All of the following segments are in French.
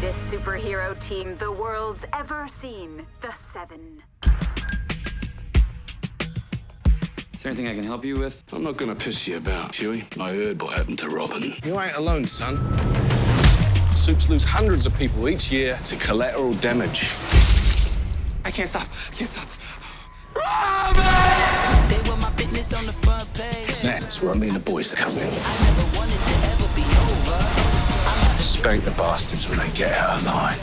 greatest superhero team the world's ever seen. The Seven. Is there anything I can help you with? I'm not gonna piss you about, Huey. I heard what happened to Robin. You ain't alone, son. Soups lose hundreds of people each year to collateral damage. I can't stop. I can't stop. They were my business on the front page. That's where I mean the boys to come Spank the bastards when they get out of line.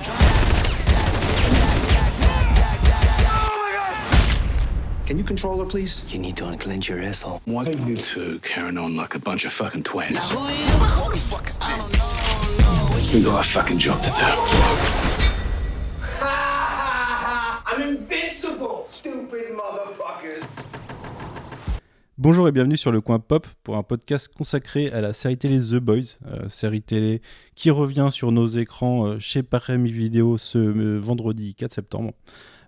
Can you control her, please? You need to unclench your asshole. Why are you two carrying on like a bunch of fucking twats? Who you? Who the fuck is this? We got a fucking job to do. Bonjour et bienvenue sur le coin pop pour un podcast consacré à la série télé The Boys, euh, série télé qui revient sur nos écrans euh, chez Parami Vidéo ce euh, vendredi 4 septembre,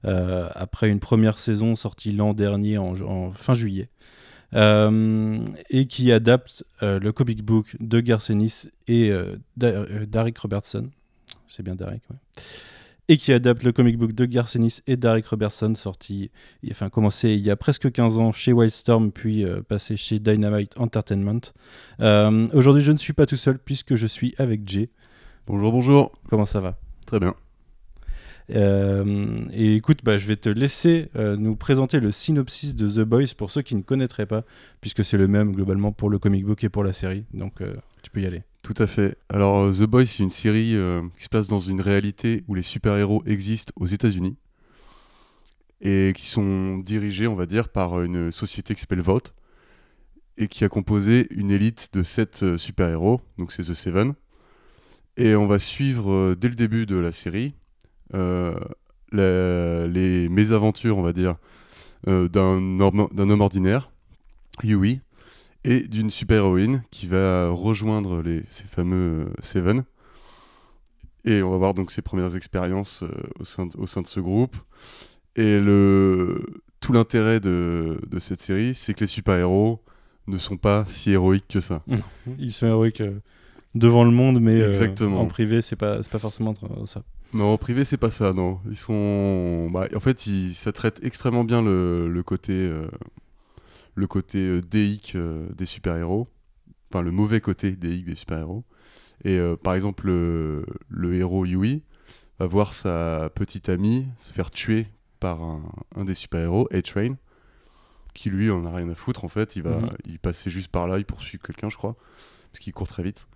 après une première saison sortie l'an dernier en, fin juillet, et qui adapte le comic book de Garcenis et Derek Robertson, c'est bien Derek, ouais. Et qui adapte le comic book de Garcenis et Derek Robertson sorti enfin commencé il y a presque 15 ans chez Wildstorm, puis euh, passé chez Dynamite Entertainment. Euh, Aujourd'hui, je ne suis pas tout seul puisque je suis avec Jay. Bonjour, bonjour. Comment ça va? Très bien. Euh, Et écoute, bah, je vais te laisser euh, nous présenter le synopsis de The Boys pour ceux qui ne connaîtraient pas, puisque c'est le même globalement pour le comic book et pour la série. Donc, euh, tu peux y aller. Tout à fait. Alors, euh, The Boys, c'est une série euh, qui se passe dans une réalité où les super-héros existent aux États-Unis et qui sont dirigés, on va dire, par une société qui s'appelle Vote et qui a composé une élite de sept euh, super-héros, donc c'est The Seven. Et on va suivre dès le début de la série les mésaventures, on va dire, d'un homme, homme ordinaire, Huey, et d'une super-héroïne qui va rejoindre les, ces fameux euh, Seven. Et on va voir donc ses premières expériences euh, au, sein de, au sein de ce groupe. Et le, tout l'intérêt de, de cette série, c'est que les super-héros ne sont pas si héroïques que ça. Ils sont héroïques euh, devant le monde, mais euh, Exactement. en privé, c'est pas, c'est pas forcément ça. Non, en privé, c'est pas ça, non. Ils sont. Bah, en fait, ils- ça traite extrêmement bien le, le côté, euh, le côté euh, déique euh, des super-héros. Enfin, le mauvais côté déique des super-héros. Et euh, par exemple, le, le héros Yui va voir sa petite amie se faire tuer par un, un des super-héros, A-Train, qui lui en a rien à foutre en fait. Il va, Mhm. il passait juste par là, il poursuit quelqu'un, je crois, parce qu'il court très vite.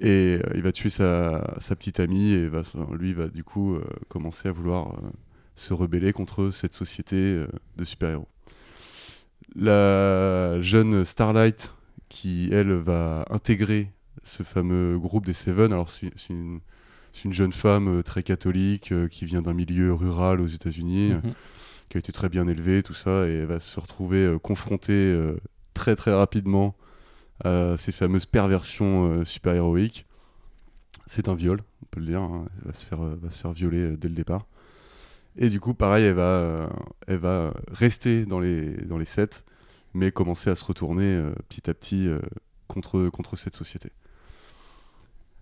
Et euh, il va tuer sa, sa petite amie et va, lui va du coup euh, commencer à vouloir euh, se rebeller contre cette société de super-héros. La jeune Starlight qui elle va intégrer ce fameux groupe des Seven, alors c'est une, jeune femme euh, très catholique euh, qui vient d'un milieu rural aux États-Unis, euh, Mhm. qui a été très bien élevée, tout ça, et elle va se retrouver confrontée très très rapidement à ces fameuses perversions super-héroïques. C'est un viol, on peut le dire, hein. elle va se faire, va se faire violer dès le départ. Et du coup, pareil, elle va, euh, elle va rester dans les, dans les sets, mais commencer à se retourner euh, petit à petit euh, contre, contre cette société.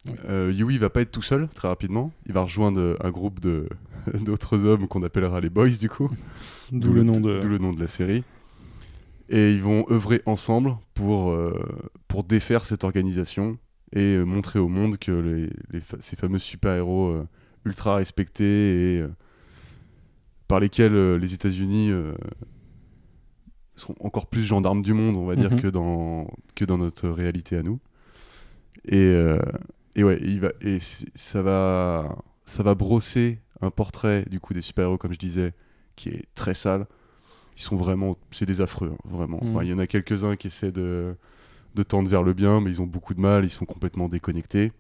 Oui. Euh, Yui va pas être tout seul très rapidement. Il va rejoindre un groupe de d'autres hommes qu'on appellera les boys du coup. D'où le nom de. d'où le nom de la série. Et ils vont œuvrer ensemble pour, euh, pour défaire cette organisation et euh, montrer au monde que les, les fa- ces fameux super-héros euh, ultra respectés et par lesquels euh, les États-Unis euh, sont encore plus gendarmes du monde, on va dire, Mhm. que, dans, que dans notre réalité à nous. Et, euh, et ouais, il va, et ça, va, ça va brosser un portrait du coup des super-héros, comme je disais, qui est très sale. Ils sont vraiment, c'est des affreux, hein, vraiment. Mhm. Enfin, Il y en a quelques-uns qui essaient de, de tendre vers le bien, mais ils ont beaucoup de mal, ils sont complètement déconnectés.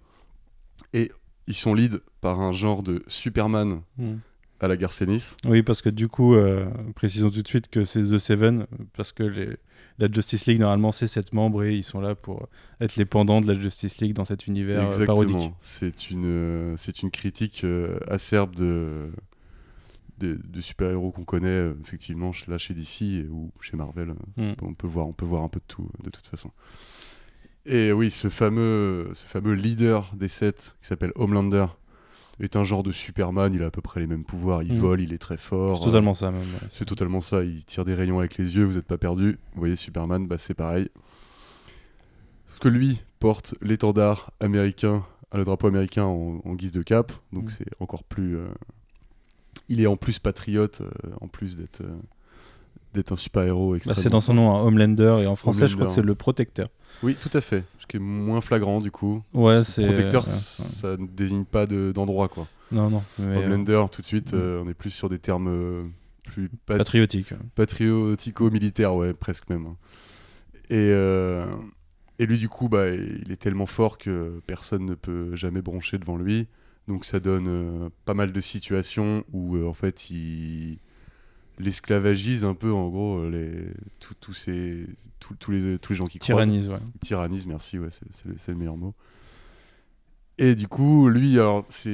Et ils sont lead par un genre de Superman Mhm. À la Garcenis. Oui, parce que du coup, euh, précisons tout de suite que c'est The Seven, parce que les- la Justice League, normalement, c'est sept membres et ils sont là pour être les pendants de la Justice League dans cet univers euh, parodique. Exactement. C'est une, euh, c'est une critique acerbe de, de, de super-héros qu'on connaît, effectivement, là chez DC ou chez Marvel. euh, Mm. On, peut voir, on peut voir un peu de tout, de toute façon. Et oui, ce fameux, ce fameux leader des sept, qui s'appelle Homelander, est un genre de Superman, il a à peu près les mêmes pouvoirs, il Mm. vole, il est très fort. C'est totalement ça, même. ouais. C'est totalement ça, il tire des rayons avec les yeux, vous n'êtes pas perdu. Vous voyez Superman, bah c'est pareil. Sauf que lui porte l'étendard américain, euh, le drapeau américain en, en guise de cape, donc Mm. c'est encore plus... euh, Il est en plus patriote, euh, en plus d'être d'être un super-héros Bah, c'est dans son nom, hein, Homelander, et en français, je crois que Homelander. c'est le protecteur. Oui, tout à fait, ce qui est moins flagrant du coup. Ouais, c'est. Protecteur, euh, ça ne désigne pas de- d'endroit quoi. Non, non. mais, euh, Homelander, tout de suite, euh, on est plus sur des termes euh, plus pat- patriotique. patriotico-militaires, ouais, presque même. hein. Et, et lui, du coup, bah, il est tellement fort que personne ne peut jamais broncher devant lui. Donc ça donne euh, pas mal de situations où, euh, en fait, il l'esclavagise un peu, en gros, euh, les, tous- ces, les, tous les gens qui croisent. Tyrannise, ouais. Tyrannise, merci, ouais, c'est, le, meilleur mot. Et du coup, lui, alors, c'est,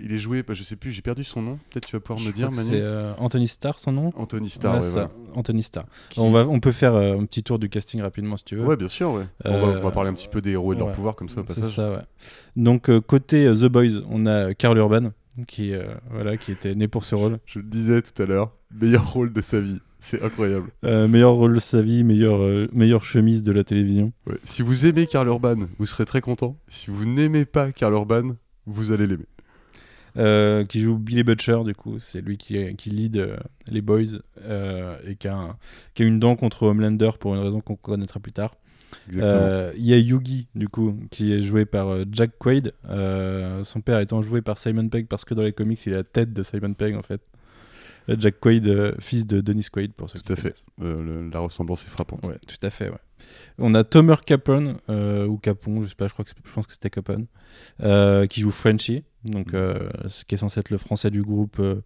il est joué, bah, je sais plus, j'ai perdu son nom. Peut-être tu vas pouvoir Je me dire. C'est euh, Anthony Starr, son nom Anthony Starr, Ouais, ouais, ça. Anthony Starr. Qui- On, va, on peut faire euh, un petit tour du casting rapidement si tu veux. Ouais, bien sûr, ouais. on, va, on va parler un petit peu des héros et de leur pouvoir comme ça au C'est passage. ça, ouais. Donc, côté The Boys, on a Carl Urban, qui, euh, voilà, qui était né pour ce rôle. Je le disais tout à l'heure, meilleur rôle de sa vie. C'est incroyable. Euh, meilleur rôle de sa vie, meilleure, euh, meilleure chemise de la télévision. Ouais. Si vous aimez Karl Urban, vous serez très content. Si vous n'aimez pas Karl Urban, vous allez l'aimer. Qui joue Billy Butcher, du coup, c'est lui qui, qui lead les Boys et qui a, un- qui a une dent contre Homelander pour une raison qu'on connaîtra plus tard. Euh, Il y a Yugi, du coup, qui est joué par euh, Jack Quaid, euh, son père étant joué par Simon Pegg parce que dans les comics, il a la tête de Simon Pegg en fait. Jack Quaid, fils de Dennis Quaid, pour ceux Tout à fait. Le- la ressemblance est frappante. Ouais, tout à fait. Ouais. On a Tomer Capone ou Capon, je sais pas, je crois que je pense que c'était Capone, qui joue Frenchie, donc euh, ce qui est censé être le français du groupe euh,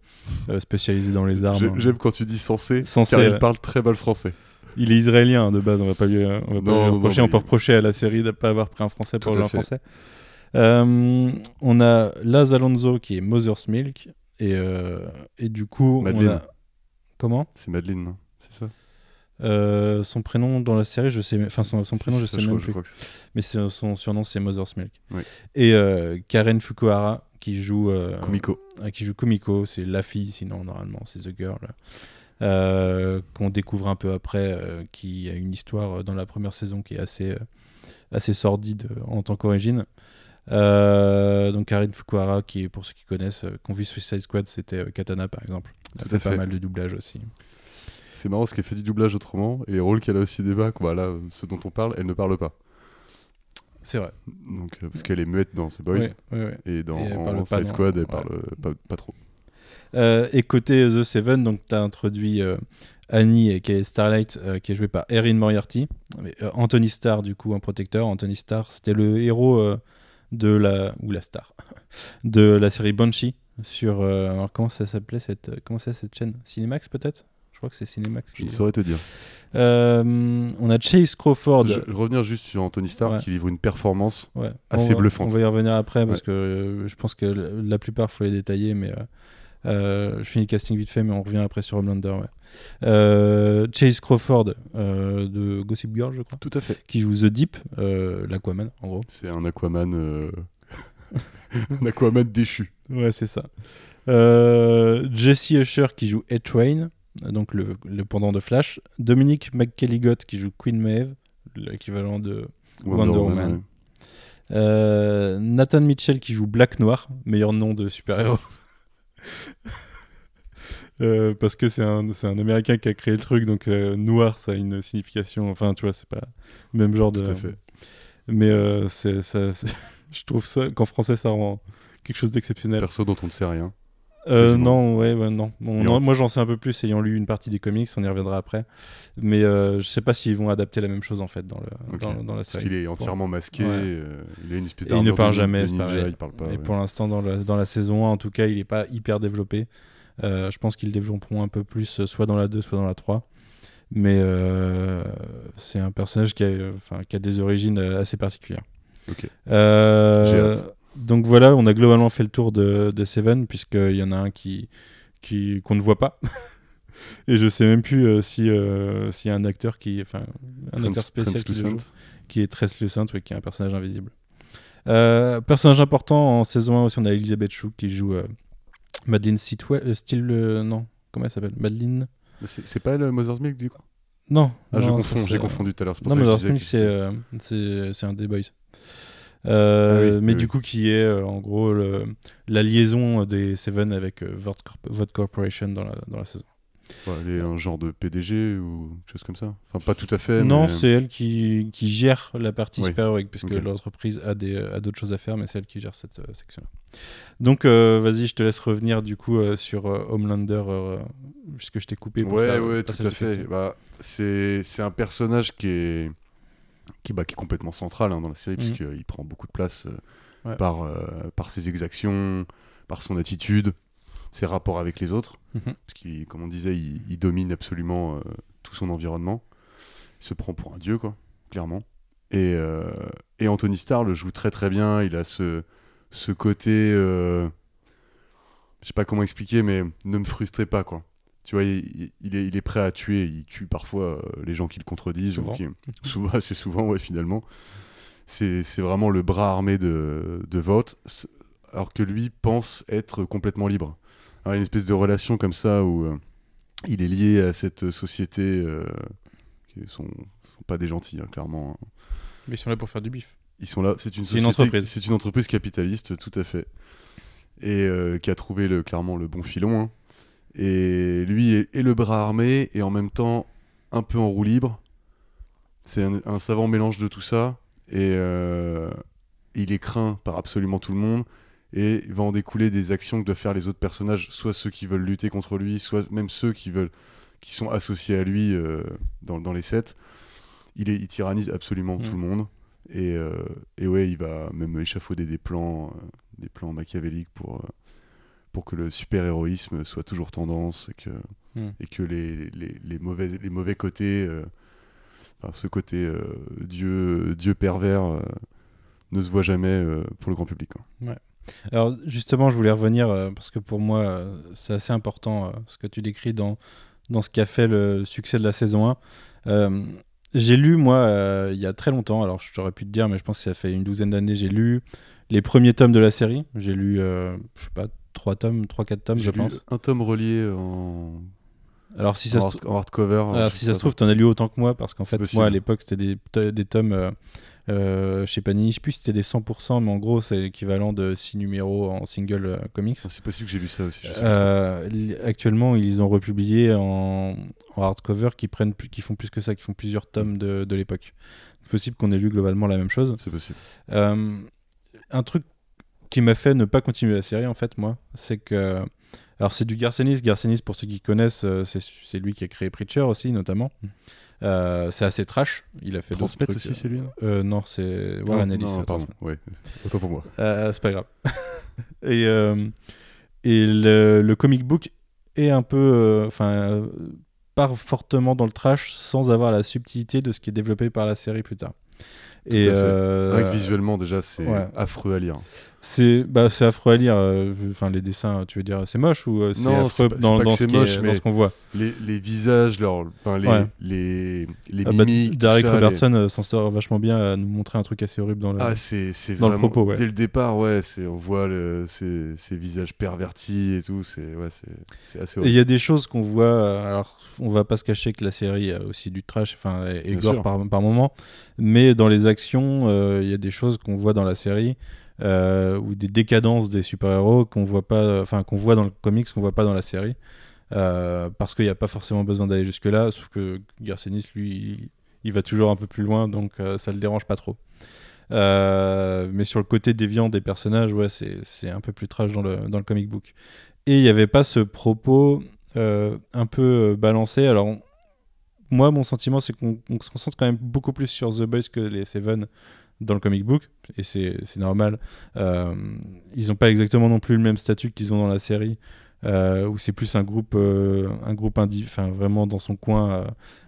spécialisé dans les armes. J'ai- J'aime quand tu dis censé, Censé, car il parle très mal français. Il est israélien de base, on va pas lui, on va pas Non, lui reprocher, on peut reprocher à la série de ne pas avoir pris un français pour jouer un français. Euh, on a Laz Alonso qui est Mother's Milk et, euh, et du coup Madeleine. on a comment? C'est Madeleine, non? C'est ça? Euh, son prénom dans la série je sais enfin son, son prénom je ça, sais même crois- plus. crois c'est- mais son surnom c'est Mother's Milk. Oui. et euh, Karen Fukuhara qui joue euh, Kumiko. qui joue Kumiko. C'est la fille sinon normalement c'est The Girl qu'on découvre un peu après euh, qui a une histoire euh, dans la première saison qui est assez euh, assez sordide euh, en tant qu'origine Euh, donc Karen Fukuhara qui est pour ceux qui connaissent euh, qu'on vu Suicide Squad c'était euh, Katana par exemple elle Tout fait à pas fait. mal de doublage aussi C'est marrant parce qu'elle fait du doublage autrement, et les rôles qu'elle a aussi bah là, ce dont on parle, elle ne parle pas. c'est vrai Donc, euh, parce qu'elle est muette dans The Boys, Ouais, ouais, ouais. et dans Et en pas Squad, elle parle euh, pas, pas trop. Euh, et côté The Seven, donc tu as introduit euh, Annie qui est Starlight, euh, qui est jouée par Erin Moriarty. Anthony Starr, du coup, un protecteur. Anthony Starr, c'était le héros de la. ou la star. de la série Banshee. Sur. euh, alors, comment ça s'appelait cette. euh, Comment c'est cette chaîne? Cinemax, peut-être? Je crois que c'est Cinemax. Je qui- ne saurais te dire. Euh, on a Chase Crawford. Je, je revenir juste sur Anthony Starr Ouais. qui livre une performance. Ouais. assez on bluffante. On va y revenir après parce Ouais. que je pense que la, la plupart, faut les détailler, mais euh, je finis le casting vite fait, mais on revient après sur Homelander. Ouais. Euh, Chase Crawford euh, de Gossip Girl, je crois, Tout à fait. qui joue The Deep, euh, l'Aquaman, en gros. C'est un Aquaman. euh, un Aquaman déchu. Ouais, c'est ça. Euh, Jesse Usher qui joue A-Train, donc le, le pendant de Flash. Dominique McKelligott qui joue Queen Maeve, l'équivalent de Wonder, Woman. ouais. Euh, Nathan Mitchell qui joue Black Noir, meilleur nom de super-héros. Euh, parce que c'est un, un américain qui a créé le truc, donc euh, noir ça a une signification. Enfin, tu vois, c'est pas le même genre de. Tout à fait. Mais euh, ça, je trouve ça qu'en français ça rend quelque chose d'exceptionnel. Perso dont on ne sait rien. Euh, non, ouais, ouais, non. Bon, Moi j'en sais un peu plus ayant lu une partie des comics, on y reviendra après. Mais euh, je sais pas s'ils vont adapter la même chose en fait dans, le, dans, dans la Parce série. qu'il est entièrement masqué. Ouais. euh, il a une espèce Et il ne parle jamais, ninja. Il parle pas. Et ouais. pour l'instant, dans la, dans la saison 1, en tout cas, il n'est pas hyper développé. Euh, je pense qu'ils le développeront un peu plus, soit dans la 2, soit dans la 3. Mais euh, c'est un personnage qui a, enfin, qui a des origines assez particulières. Ok. Euh. Donc voilà, on a globalement fait le tour de, de Seven, puisqu'il y en a un qui qui- qu'on ne voit pas. Et je sais même plus euh, si euh, s'il y a un acteur qui, enfin, un Trans- acteur spécial qui, joue, qui est translucent, oui, qui est un personnage invisible. Euh, personnage important en saison 1 aussi, on a Elisabeth Chou qui joue Madeleine Sitwell, style non, comment elle s'appelle? Madeleine? C'est pas le Mother's Milk du coup? Non, Ah, je non, confonds, j'ai confondu tout à l'heure. Non, Mother's Milk c'est un des boys. Euh, Ah oui, mais oui, du coup, qui est euh, en gros le- la liaison des Seven avec euh, Vought Corp- Vought Corporation dans la, dans la saison. Ouais, elle est un genre de PDG ou quelque chose comme ça? Enfin, pas tout à fait. Non, mais- c'est elle qui, qui gère la partie Oui. super-héroïque, puisque Ok. l'entreprise a d'autres choses à faire, mais c'est elle qui gère cette euh, section-là. Donc, vas-y, je te laisse revenir du coup sur Homelander, puisque je t'ai coupé. Pour Ouais, faire, ouais, tout à fait. Bah, c'est un personnage qui est qui, bah, qui est complètement central hein, dans la série Mhm. puisqu'il prend beaucoup de place euh, Ouais. par euh, par ses exactions, par son attitude, ses rapports avec les autres. Mhm. Parce qu'il, comme on disait, il, il domine absolument euh, tout son environnement. Il se prend pour un dieu, quoi, clairement. Et, euh, et Anthony Starr le joue très très bien. Il a ce ce côté, euh, je sais pas comment expliquer, mais ne me frustrez pas, quoi. Tu vois, il, il est, il est prêt à tuer. Il tue parfois euh, les gens qui le contredisent. ou Souvent. qui- souvent, assez souvent, ouais, finalement. C'est vraiment le bras armé de, de alors que lui pense être complètement libre. Alors, il y a une espèce de relation comme ça où euh, il est lié à cette société euh, qui sont, sont pas des gentils, hein, clairement. Mais ils sont là pour faire du bif. Ils sont là. C'est une entreprise. C'est une entreprise capitaliste, tout à fait, et euh, qui a trouvé le, clairement le bon filon. hein. Et lui est, est le bras armé et en même temps un peu en roue libre. C'est un, un savant mélange de tout ça et euh, il est craint par absolument tout le monde et il va en découler des actions que doivent faire les autres personnages, soit ceux qui veulent lutter contre lui, soit même ceux qui veulent qui sont associés à lui euh, dans, dans les sets. Il, est, il tyrannise absolument Mm. tout le monde. Et, euh, et ouais, il va même échafauder des plans, euh, des plans machiavéliques pour, pour que le super-héroïsme soit toujours tendance et que, Mm. et que les, les, les mauvais, les mauvais côtés, euh, enfin, ce côté euh, dieu, dieu pervers, euh, ne se voit jamais pour le grand public. quoi. Alors justement, je voulais revenir parce que pour moi, c'est assez important ce que tu décris dans, dans ce qui a fait le succès de la saison 1. Euh, j'ai lu, moi, il y a très longtemps, alors je t'aurais pu te dire, mais je pense que ça fait une douzaine d'années, j'ai lu les premiers tomes de la série. J'ai lu, je sais pas, trois tomes, trois, quatre tomes, je lu pense. un tome relié en, Alors si ça se hard- en hardcover. Alors, je Ah, si ça se trouve, tu en as lu autant que moi, parce qu'en fait, possible. moi, à l'époque, c'était des, des tomes euh, euh, chez Panini. Je sais plus si c'était des 100%, mais en gros, c'est l'équivalent de 6 numéros en single euh, comics. Ah, C'est possible que j'ai lu ça aussi. je sais Euh, actuellement, ils ont republié en, en hardcover qui, prennent plus, qui font plus que ça, qui font plusieurs tomes de, de l'époque. C'est possible qu'on ait lu globalement la même chose. C'est possible. Euh, un truc qui m'a fait ne pas continuer la série, en fait, moi, c'est que. Alors, c'est du Garcenis. Garcenis, pour ceux qui connaissent, euh, c'est lui qui a créé Preacher aussi, notamment. Euh, c'est assez trash. Il a fait d'autres trucs. aussi, c'est lui hein Euh, non, c'est Warren Non, Ellis. non, euh, pardon. Ouais, autant pour moi. Euh, c'est pas grave. et et le, le comic book est un peu. Enfin. part fortement dans le trash sans avoir la subtilité de ce qui est développé par la série plus tard. Et à fait. euh, Rien que visuellement, déjà, c'est ouais. affreux à lire. c'est bah, c'est affreux à lire. euh, Enfin, les dessins, tu veux dire, c'est moche ou c'est Non, affreux pas- dans, ce qui est- moche, dans mais- ce qu'on voit? Les, les visages, leur, enfin, les, Ouais. les, les Ah bah, mimiques. tout Derek ça, Robertson euh, s'en sort vachement bien à nous montrer un truc assez horrible dans le. Ah, c'est c'est dans le propos, ouais. Dès le départ, ouais, c'est on voit le, ces, ces visages pervertis et tout. C'est ouais, c'est c'est assez Et il horrible. y a des choses qu'on voit. Alors, on va pas se cacher que la série a aussi du trash, enfin, et, et gore par, par moment. Mais dans les euh, il y a des choses qu'on voit dans la série euh, ou des décadences des super-héros qu'on voit pas, enfin, qu'on voit dans le comics, qu'on voit pas dans la série. Euh, parce qu'il n'y a pas forcément besoin d'aller jusque-là, sauf que Garcenis, lui, il, va toujours un peu plus loin, donc ça le dérange pas trop. Mais sur le côté déviant des personnages, ouais, c'est un peu plus trash dans le, dans le comic book. Et il n'y avait pas ce propos un peu balancé. Alors, moi, mon sentiment, c'est qu'on on se concentre quand même beaucoup plus sur The Boys que les Seven dans le comic book, et c'est normal. Euh, ils n'ont pas exactement non plus le même statut qu'ils ont dans la série, euh, où c'est plus un groupe, euh, un groupe indi- vraiment dans son coin,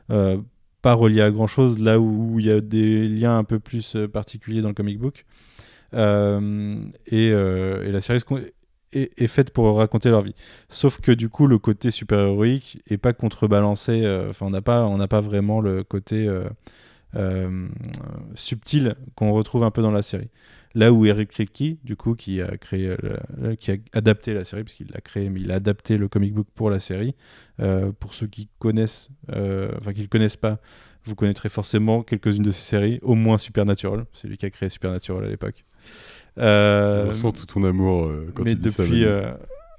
pas relié à grand chose, là où il y a des liens un peu plus particuliers dans le comic book. Et, la série se est, faite pour raconter leur vie. Sauf que du coup, le côté super-héroïque est pas contrebalancé. euh, Enfin, on n'a pas, pas vraiment le côté. euh, euh, subtile qu'on retrouve un peu dans la série. Là où Eric Kripke, du coup, qui a créé, qui a adapté la série, puisqu'il l'a créé, mais il a adapté le comic book pour la série. Pour ceux qui connaissent, euh, qui le connaissent pas, vous connaîtrez forcément quelques-unes de ces séries, au moins Supernatural. C'est lui qui a créé Supernatural à l'époque. Euh, On sent tout ton amour euh, quand mais tu dis depuis, euh,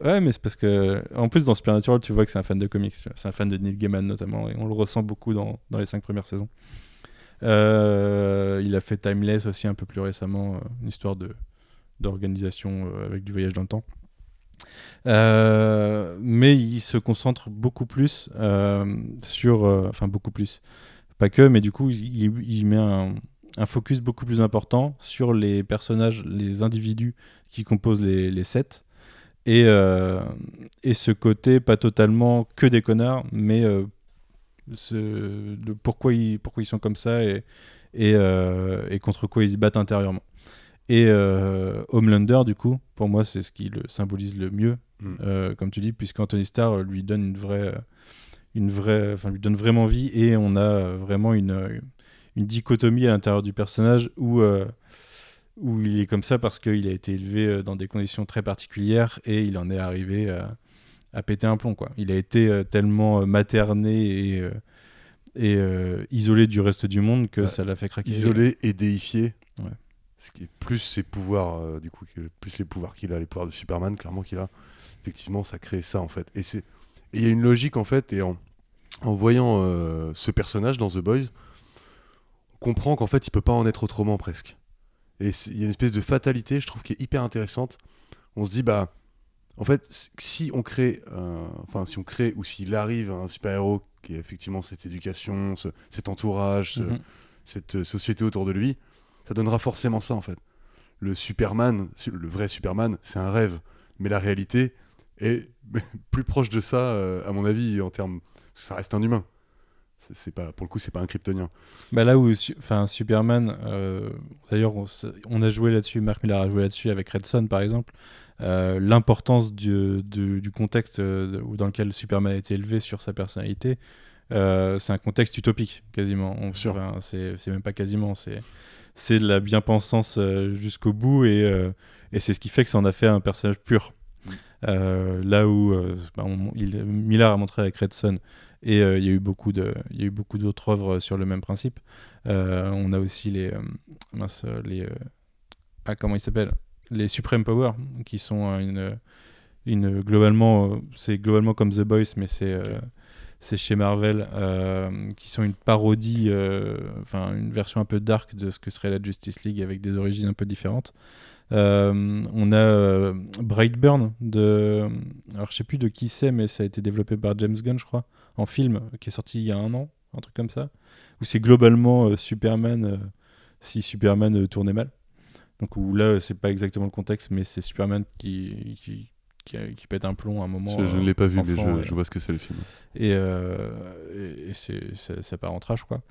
ouais, mais c'est parce que en plus dans Supernatural, tu vois que c'est un fan de comics. C'est un fan de Neil Gaiman notamment, et on le ressent beaucoup dans, dans les cinq premières saisons. Euh, il a fait Timeless aussi un peu plus récemment, une histoire de d'organisation avec du voyage dans le temps. Euh, mais il se concentre beaucoup plus euh, sur, enfin beaucoup plus, pas que, mais du coup il- il met un, un focus beaucoup plus important sur les personnages, les individus qui composent les, les sets. Et, euh, et ce côté, pas totalement que des connards, mais euh, ce, pourquoi, ils, pourquoi ils sont comme ça et, et, euh, et contre quoi ils se battent intérieurement. Et euh, Homelander, du coup, pour moi, c'est ce qui le symbolise le mieux, Mm. comme tu dis, puisqu'Anthony Starr lui donne une vraie, une vraie, enfin lui donne vraiment vie et on a vraiment une, une dichotomie à l'intérieur du personnage où euh, où il est comme ça parce qu'il a été élevé euh, dans des conditions très particulières et il en est arrivé à, à péter un plomb. Quoi. Il a été euh, tellement euh, materné et, euh, et euh, isolé du reste du monde que Ouais. ça l'a fait craquer. isolé et déifié. Ouais. Ce qui est plus ses pouvoirs, euh, du coup, plus les pouvoirs qu'il a, les pouvoirs de Superman, clairement qu'il a. Effectivement, ça crée ça en fait. Et c'est, il y a une logique en fait. Et en, en voyant euh, ce personnage dans The Boys, comprend qu'en fait, il peut pas en être autrement presque. Et il y a une espèce de fatalité, je trouve, qui est hyper intéressante. On se dit, bah, en fait, si on crée, euh, enfin, si on crée ou s'il arrive un super-héros qui a effectivement cette éducation, ce- cet entourage, ce- Mhm. cette euh, société autour de lui, ça donnera forcément ça en fait. Le Superman, su- le vrai Superman, c'est un rêve, mais la réalité est plus proche de ça, euh, à mon avis, en termes, parce que ça reste un humain. C'est pas, pour le coup, c'est pas un kryptonien. Bah là où, enfin, Superman, euh, d'ailleurs, on, a joué là-dessus, Marc Millar a joué là-dessus avec Red Son par exemple, euh, l'importance du, du- du contexte euh, dans lequel Superman a été élevé sur sa personnalité. euh, c'est un contexte utopique, quasiment. On- c'est même pas quasiment, c'est c'est de la bien-pensance jusqu'au bout et, et c'est ce qui fait que ça en a fait un personnage pur. Mm. Là où bah, on- il, Miller a montré avec Red Son et euh, il y a eu beaucoup de, il y a eu beaucoup d'autres œuvres sur le même principe. Euh, on a aussi les, euh, mince, euh, les, euh, ah comment ils s'appellent, les Supreme Power, qui sont euh, une, une globalement, euh, c'est globalement comme The Boys, mais c'est euh, c'est chez Marvel, euh, qui sont une parodie, euh, enfin une version un peu dark de ce que serait la Justice League avec des origines un peu différentes. Euh, on a euh, Brightburn de, alors je sais plus de qui c'est, mais ça a été développé par James Gunn, je crois, en film, qui est sorti il y a un an, un truc comme ça, où c'est globalement euh, Superman euh, si Superman euh, tournait mal. Donc où là, euh, c'est pas exactement le contexte, mais c'est Superman qui, qui, qui, qui pète un plomb à un moment. je je euh, ne l'ai pas vu, mais je, et- je vois ce que c'est le film. et, euh, et, ça, ça part en trash quoi.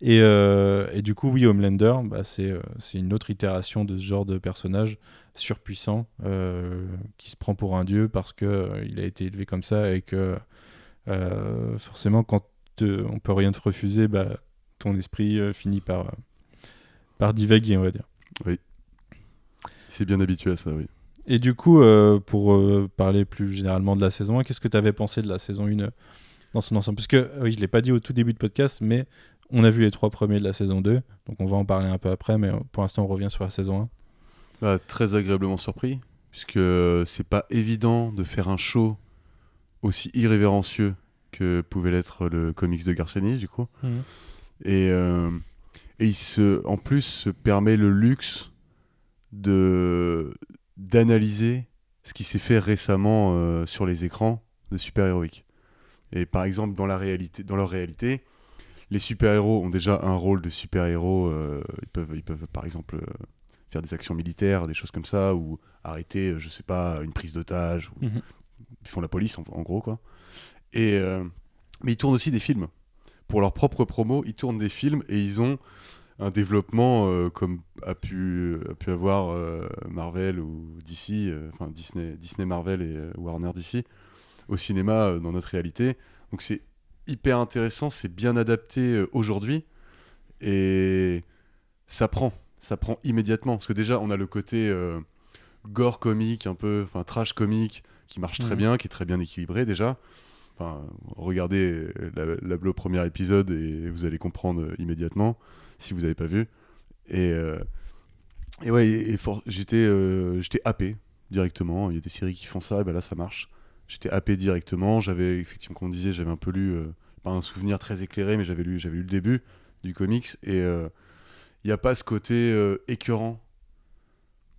Et, euh, et du coup, oui, Homelander, bah, c'est, euh, c'est une autre itération de ce genre de personnage surpuissant euh, qui se prend pour un dieu parce que euh, il a été élevé comme ça et que euh, forcément, quand te- on peut rien te refuser, bah, ton esprit euh, finit par, euh, par divaguer, on va dire. Il s'est bien habitué à ça, oui. Et du coup, pour parler plus généralement de la saison 1, qu'est-ce que tu avais pensé de la saison 1 euh, dans son ensemble? Parce que, oui, je ne l'ai pas dit au tout début de podcast, mais on a vu les trois premiers de la saison 2, donc on va en parler un peu après, mais pour l'instant, on revient sur la saison 1. Bah, très agréablement surpris, puisque c'est pas évident de faire un show aussi irrévérencieux que pouvait l'être le comics de Garcenis, du coup. Et, euh, et il se, en plus se permet le luxe de d'analyser ce qui s'est fait récemment euh, sur les écrans de super-héroïques. Et par exemple, dans, la réalité, dans leur réalité, les super-héros ont déjà un rôle de super-héros. euh, ils, peuvent, ils peuvent, par exemple, euh, faire des actions militaires, des choses comme ça, ou arrêter, je sais pas, une prise d'otage. ou- Mhm. Ils font la police, en, gros, quoi. Et, euh, mais ils tournent aussi des films. Pour leur propre promo, ils tournent des films et ils ont un développement euh, comme a pu, a pu avoir euh, Marvel ou DC, Disney, Disney Marvel et Warner DC au cinéma dans notre réalité. Donc c'est hyper intéressant, c'est bien adapté aujourd'hui Et ça prend, ça prend immédiatement. Parce que déjà, on a le côté gore comique, un peu, enfin trash comique, qui marche très Mhm. bien, qui est très bien équilibré déjà. Enfin, regardez la, la- le premier épisode et vous allez comprendre immédiatement si vous n'avez pas vu. Et, euh, et ouais, et, et for- j'étais euh, j'étais happé directement. Il y a des séries qui font ça, et ben là ça marche. J'étais happé directement. J'avais effectivement, comme on disait, j'avais un peu lu, euh, pas un souvenir très éclairé, mais j'avais lu, j'avais lu le début du comics et il n'y a pas ce côté écœurant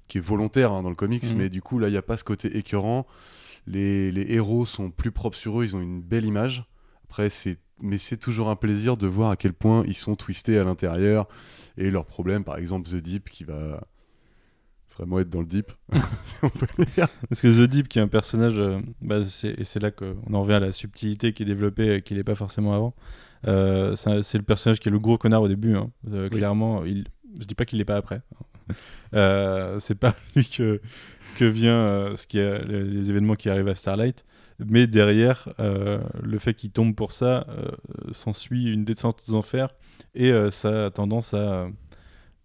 qui est volontaire hein, dans le comics, mais du coup là il n'y a pas ce côté écœurant. Les, les héros sont plus propres sur eux, ils ont une belle image. Après c'est mais c'est toujours un plaisir de voir à quel point ils sont twistés à l'intérieur et leurs problèmes, par exemple The Deep qui va vraiment être dans le deep. si on peut le dire. Parce que The Deep, qui est un personnage, euh, bah, c'est- et c'est là qu'on en revient à la subtilité qui est développée et qui n'est pas forcément avant. Euh, c'est le personnage qui est le gros connard au début. hein. Euh, Oui. Clairement, il... je dis pas qu'il l'est pas après. Euh, c'est pas lui que, que vient euh, ce qui est, les, événements qui arrivent à Starlight. Mais derrière, euh, le fait qu'il tombe pour ça, euh, s'ensuit une descente aux enfers et ça a tendance à,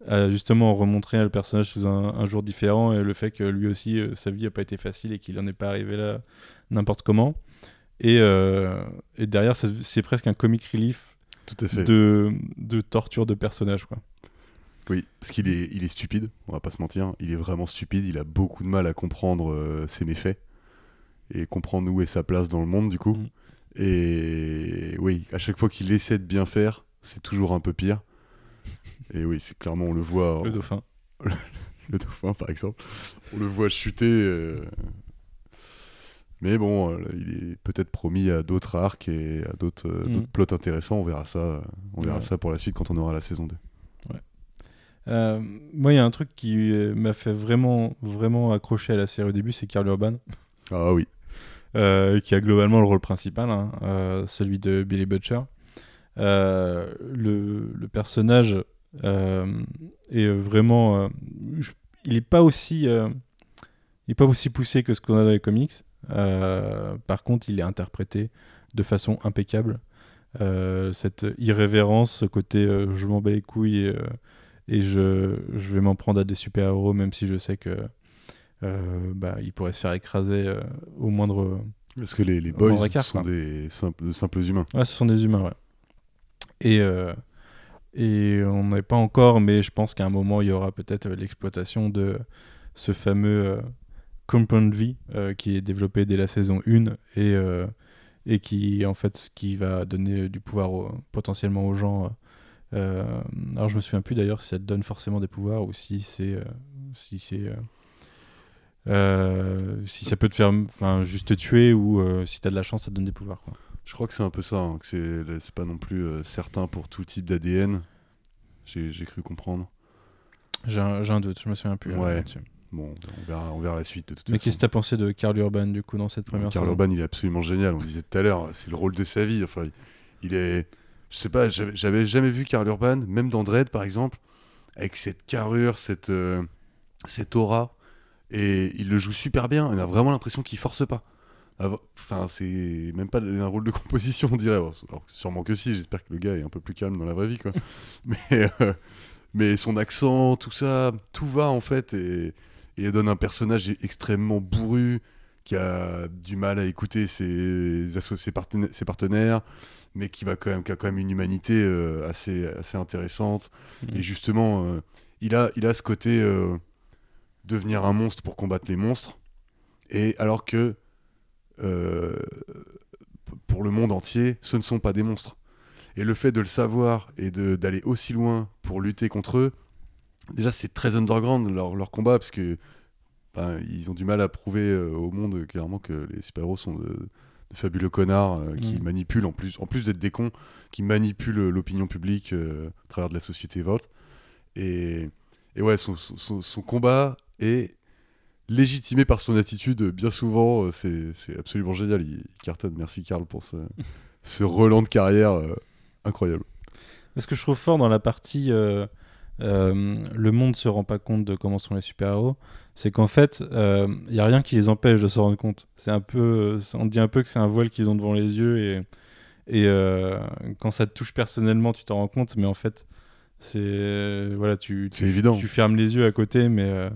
à justement remontrer le personnage sous un, un jour différent et le fait que lui aussi, sa vie n'a pas été facile et qu'il n'en est pas arrivé là n'importe comment. Et, euh, et derrière, c'est presque un comic relief Tout à fait. de, de torture de personnage. Quoi. Oui, parce qu'il est, il est stupide, on va pas se mentir. Il est vraiment stupide, il a beaucoup de mal à comprendre euh, ses méfaits et comprendre où est sa place dans le monde, du coup. Mhm. Et oui, à chaque fois qu'il essaie de bien faire, c'est toujours un peu pire. Et oui, c'est clairement, on le voit. Le dauphin. le dauphin, par exemple. On le voit chuter. euh, Mais bon, euh, il est peut-être promis à d'autres arcs et à d'autres euh, d'autres plots intéressants. On verra ça. On verra Ouais. ça pour la suite quand on aura la saison 2. Euh, moi, il y a un truc qui euh, m'a fait vraiment, vraiment accrocher à la série au début, c'est Carl Urban, Ah oui. euh, qui a globalement le rôle principal, hein, euh, celui de Billy Butcher. Le, le personnage est vraiment, je- il est pas aussi, il est pas aussi poussé que ce qu'on a dans les comics. Par contre, il est interprété de façon impeccable. Cette irrévérence, ce côté je m'en bats les couilles et, et je, je vais m'en prendre à des super-héros, même si je sais que euh, bah, il pourrait se faire écraser euh, au moindre. Parce que les, les boys écart, sont quoi. des simples, humains. Ouais, ce sont des humains, ouais. Et, euh, et on n'est pas encore, mais je pense qu'à un moment, il y aura peut-être l'exploitation de ce fameux euh, Compound V qui est développé dès la saison 1 et, et qui, en fait, ce qui va donner du pouvoir au- potentiellement aux gens. Euh, alors, je me souviens plus d'ailleurs si ça te donne forcément des pouvoirs ou si c'est. euh, si c'est. euh, si ça peut te faire enfin, juste te tuer ou si tu as de la chance, ça te donne des pouvoirs. Quoi. Je crois que c'est un peu ça, hein, que c'est c'est pas non plus euh, certain pour tout type d'ADN. J'ai cru comprendre. J'ai un, un doute, je me souviens plus. euh, Ouais. Bon, on verra, on verra la suite de toute Mais qu'est-ce que t'as pensé de Carl Urban du coup dans cette première Karl saison? Urban, il est absolument génial. On disait tout à l'heure, c'est le rôle de sa vie. Enfin, il est. Je sais pas, j'avais jamais vu Karl Urban, même dans Dread par exemple, avec cette carrure, cette, euh, cette aura. Et il le joue super bien. On a vraiment l'impression qu'il force pas. Enfin, c'est même pas un rôle de composition, on dirait. Alors, sûrement que si, j'espère que le gars est un peu plus calme dans la vraie vie, quoi. mais, euh, mais son accent, tout ça, tout va en fait. Et, et il donne un personnage extrêmement bourru, qui a du mal à écouter ses, ses, ses partenaires, mais qui, va quand même, qui a quand même une humanité euh, assez, assez intéressante. Mhm. Et justement, euh, il, a, il a ce côté euh, devenir un monstre pour combattre les monstres, et alors que euh, pour le monde entier, ce ne sont pas des monstres. Et le fait de le savoir et d'aller aussi loin pour lutter contre eux, déjà c'est très underground leur, leur combat, parce que ben, ils ont du mal à prouver euh, au monde clairement que les super-héros sont de, de fabuleux connards euh, qui Mhm. manipulent, en plus, en plus d'être des cons, qui manipulent l'opinion publique euh, à travers de la société Volt. Et, et ouais, son, son- combat est légitimé par son attitude bien souvent. euh, C'est c'est absolument génial. Il, il cartonne. Merci Karl pour ce, ce relan de carrière euh, incroyable. Ce que je trouve fort dans la partie euh, euh, le monde se rend pas compte de comment sont les super-héros, c'est qu'en fait, il n'y a rien qui les empêche de se rendre compte. C'est un peu, on dit un peu que c'est un voile qu'ils ont devant les yeux et, et euh, quand ça te touche personnellement, tu t'en rends compte, mais en fait, C'est euh, voilà, tu, tu, évident. tu fermes les yeux à côté, mais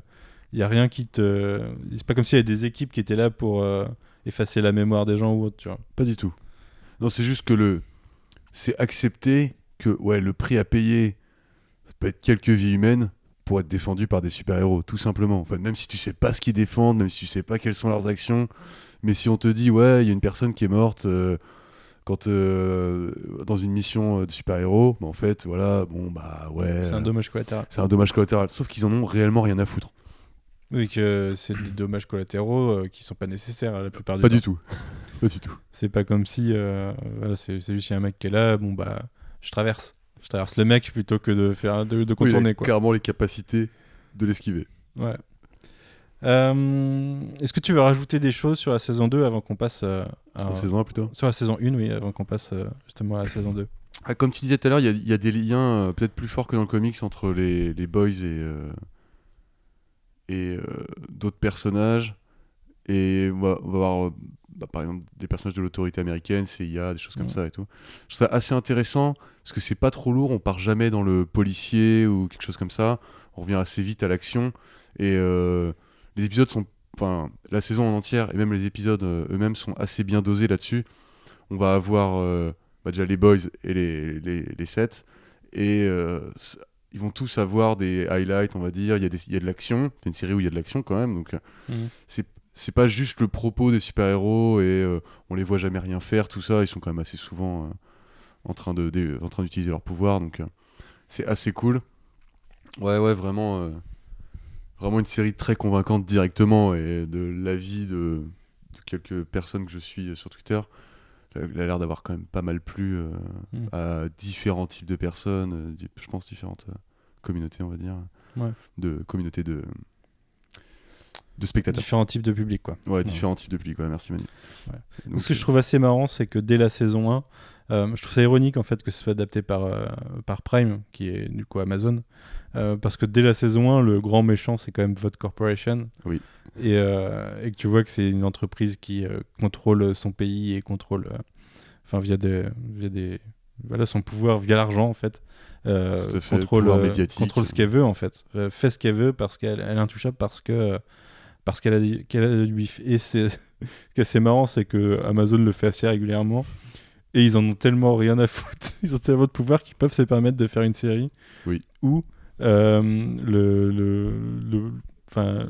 il y a rien qui te. C'est pas comme s'il y avait des équipes qui étaient là pour euh, effacer la mémoire des gens ou autre, tu vois. Pas du tout. Non, c'est juste que le. C'est accepter que ouais, le prix à payer ça peut être quelques vies humaines pour être défendu par des super-héros, tout simplement. Enfin, même si tu sais pas ce qu'ils défendent, même si tu sais pas quelles sont leurs actions, mais si on te dit ouais, il y a une personne qui est morte euh, quand euh, dans une mission euh, de super-héros, bah, en fait, voilà, bon bah ouais. C'est un dommage collatéral. c'est un dommage collatéral. Sauf qu'ils en ont réellement rien à foutre. Oui, que c'est des dommages collatéraux euh, qui sont pas nécessaires la plupart du Pas temps. du tout. pas du tout. C'est pas comme si voilà, c'est c'est juste il y a un mec qui est là, bon bah je traverse. Je traverse le mec plutôt que de faire de, de Oui, contourner quoi. clairement les capacités de l'esquiver. Ouais. Euh, Est-ce que tu veux rajouter des choses sur la saison 2 avant qu'on passe euh, à- Sur la saison 1 plutôt. sur la saison 1 oui, avant qu'on passe euh, justement à la saison 2. Ah, comme tu disais tout à l'heure, il y a- il y, a des liens euh, peut-être plus forts que dans le comics entre les, les boys et, et d'autres personnages. Et on va, on va voir, bah, par exemple, des personnages de l'autorité américaine, CIA, des choses comme ça et tout. Je trouve ça assez intéressant parce que c'est pas trop lourd, on part jamais dans le policier ou quelque chose comme ça. On revient assez vite à l'action. Et euh, les épisodes sont. Enfin, la saison en entière et même les épisodes euh, eux-mêmes sont assez bien dosés là-dessus. On va avoir. euh, bah, déjà les boys et les, les, les sets. Et euh, ils vont tous avoir des highlights, on va dire. Il y a, des- il y a de l'action. C'est une série où il y a de l'action quand même. Donc c'est c'est pas juste le propos des super-héros et euh, on les voit jamais rien faire, tout ça. Ils sont quand même assez souvent euh, en train de, de- en train d'utiliser leur pouvoir. Donc euh, c'est assez cool. Ouais, ouais, vraiment. vraiment une série très convaincante directement et de l'avis de, de quelques personnes que je suis sur Twitter. Elle a l'air d'avoir quand même pas mal plu euh, Mm. à différents types de personnes, je pense différentes communautés, on va dire, Ouais. de communautés de de spectateurs. Différents types de publics quoi. Ouais, différents types de publics. Ouais, merci Manu. Ouais. Donc, Ce que je euh, trouve assez marrant, c'est que dès la saison 1, euh, je trouve ça ironique en fait que ce soit adapté par, euh, par Prime, qui est du coup Amazon, euh, parce que dès la saison 1, le grand méchant c'est quand même Vote Corporation. Oui. Et, et que tu vois que c'est une entreprise qui contrôle son pays et contrôle, enfin via des, via des, voilà son pouvoir via l'argent en fait. Fait, contrôle, contrôle ce qu'elle veut en fait, fait ce qu'elle veut parce qu'elle elle est intouchable parce que parce qu'elle a, du- qu'elle a du bif. Et c'est ce qui est assez marrant, c'est que Amazon le fait assez régulièrement. Et ils en ont tellement rien à foutre. Ils ont tellement de pouvoir qu'ils peuvent se permettre de faire une série Oui. où euh, le, le, le, enfin,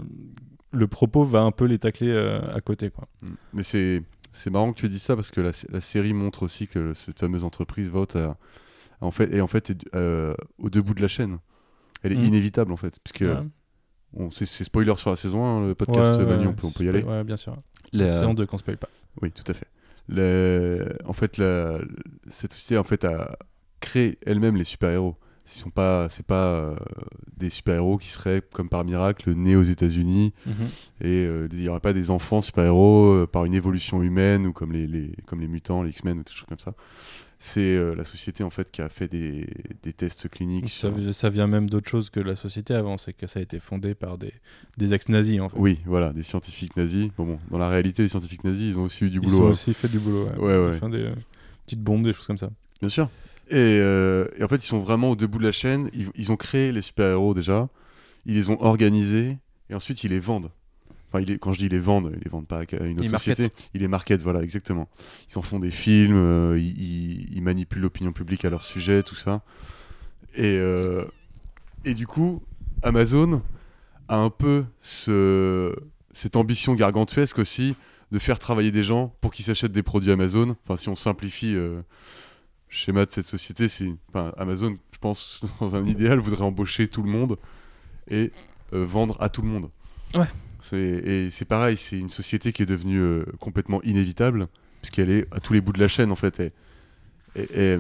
le propos va un peu les tacler euh, à côté. Quoi. Mm. Mais c'est c'est marrant que tu aies dit ça parce que la, la série montre aussi que cette fameuse entreprise Vote a en fait, est en fait est, euh, au debout de la chaîne. Elle est Mm. inévitable en fait. Parce que Ouais. On- c'est c'est spoiler sur la saison 1, le podcast Ouais, Manu, ouais, on, peut, on peut y aller. Ouais, bien sûr. La- Saison 2 qu'on spoil pas. Oui, tout à fait. Le- En fait, la- cette société en fait, a créé elle-même les super-héros. Ce sont pas, c'est pas euh, des super-héros qui seraient comme par miracle nés aux États-Unis Mhm. et euh, il n'y aurait pas des enfants super-héros euh, par une évolution humaine ou comme les, les- comme les mutants, les X-Men ou des choses comme ça. C'est euh, la société en fait qui a fait des, des tests cliniques. Ça, sur- vi- ça vient même d'autre chose que la société avant, c'est que ça a été fondé par des, des ex-nazis en fait. Oui, voilà, des scientifiques nazis. Bon, bon, dans la réalité, les scientifiques nazis, ils ont aussi eu du Ils boulot. ont hein. aussi fait du boulot. Ouais, Ouais, ouais. Enfin, des euh, petites bombes, des choses comme ça. Bien sûr. Et, euh, et en fait, ils sont vraiment au debout de la chaîne. Ils, ils ont créé les super-héros déjà. Ils les ont organisés. Et ensuite, ils les vendent. Enfin, quand je dis ils les vendent, ils les vendent pas à une autre Ils société. Ils les marketent, voilà, exactement. Ils en font des films. euh, ils, ils- ils manipulent l'opinion publique à leur sujet, tout ça. Et, euh, et du coup, Amazon a un peu ce, cette ambition gargantuesque aussi de faire travailler des gens pour qu'ils s'achètent des produits Amazon. Enfin, si on simplifie euh, le schéma de cette société, c'est enfin, Amazon, je pense, dans un idéal, voudrait embaucher tout le monde et euh, vendre à tout le monde. Ouais. C'est- Et c'est pareil, c'est une société qui est devenue euh, complètement inévitable, puisqu'elle est à tous les bouts de la chaîne, en fait. Et, et,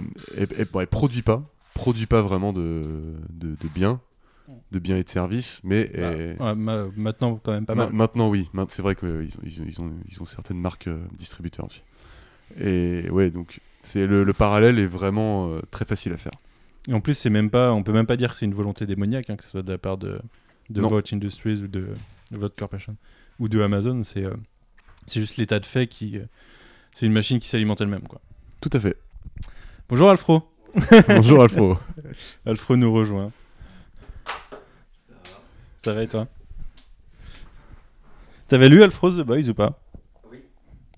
bon, elle produit pas, produit pas vraiment de, de, de biens, de biens et de services, mais Bah, euh, ouais, ma- maintenant, quand même pas Ma- mal. Maintenant, oui. C'est vrai qu'ils ont, ils ont, ils ont, ils ont certaines marques euh, distributeurs aussi. Et ouais, donc c'est le, le parallèle est vraiment euh, très facile à faire. Et en plus, c'est même pas, on peut même pas dire que c'est une volonté démoniaque, hein, que ce soit de la part de, de. Vote Industries ou de, de Vote Corporation ou de Amazon. C'est euh, c'est juste l'état de fait qui. euh, c'est une machine qui s'alimente elle-même. quoi. Tout à fait. Bonjour Alfro. Bonjour Alfro. Alfred nous rejoint. Ça va et toi? T'avais lu Alfred The Boys ou pas? Oui,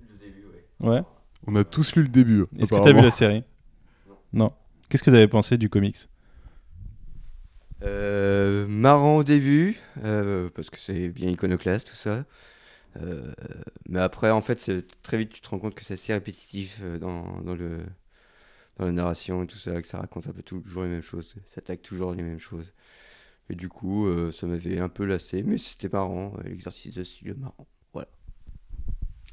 le début, ouais. Ouais. On a tous lu le début. Est-ce que t'as vu apparemment. la série? Non. Qu'est-ce que t'avais pensé du comics? Euh, marrant au début, euh, parce que c'est bien iconoclaste tout ça. Euh, mais après, en fait, c'est- très vite, tu te rends compte que c'est assez répétitif dans, dans, le, dans la narration et tout ça, que ça raconte un peu toujours les mêmes choses, ça attaque toujours les mêmes choses. Et du coup, euh, ça m'avait un peu lassé, mais c'était marrant, l'exercice de style est marrant. Voilà.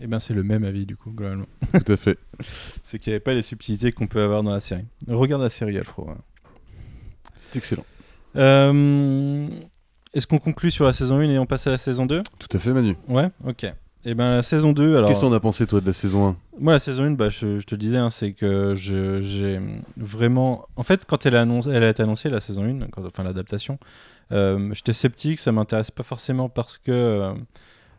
Eh bien, c'est le même avis du coup, globalement. Tout à fait. C'est qu'il n'y avait pas les subtilités qu'on peut avoir dans la série. Regarde la série, Alfred. ouais. C'est excellent. Euh, Est-ce qu'on conclut sur la saison 1 et on passe à la saison 2 Tout à fait, Manu. Ouais, ok. Et ben la saison 2, alors. Qu'est-ce que t'en as pensé, toi, de la saison 1 Moi, la saison 1, bah, je, je te disais, hein, c'est que j'ai vraiment. En fait, quand elle a, annoncé, elle a été annoncée, la saison 1, quand- enfin l'adaptation, euh, j'étais sceptique, ça m'intéresse pas forcément parce que. euh,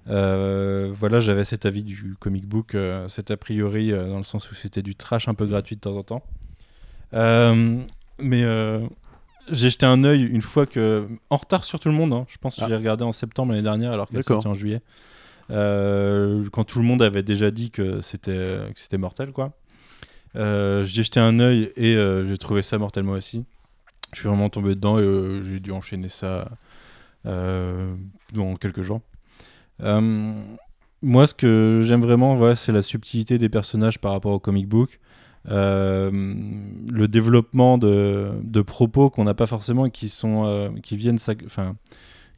euh, voilà, j'avais cet avis du comic book, cet a priori, dans le sens où c'était du trash un peu gratuit de temps en temps. Mais j'ai jeté un œil une fois que. En retard sur tout le monde, hein, je pense que Ah. j'ai regardé en septembre l'année dernière alors qu'elle sortie en juillet. Euh, quand tout le monde avait déjà dit que c'était que c'était mortel quoi. Euh, j'ai jeté un œil et euh, j'ai trouvé ça mortel moi aussi. Je suis vraiment tombé dedans et j'ai dû enchaîner ça dans quelques jours. Moi, ce que j'aime vraiment, voilà, c'est la subtilité des personnages par rapport au comic book. Euh, le développement de, de propos qu'on n'a pas forcément et qui sont euh, qui viennent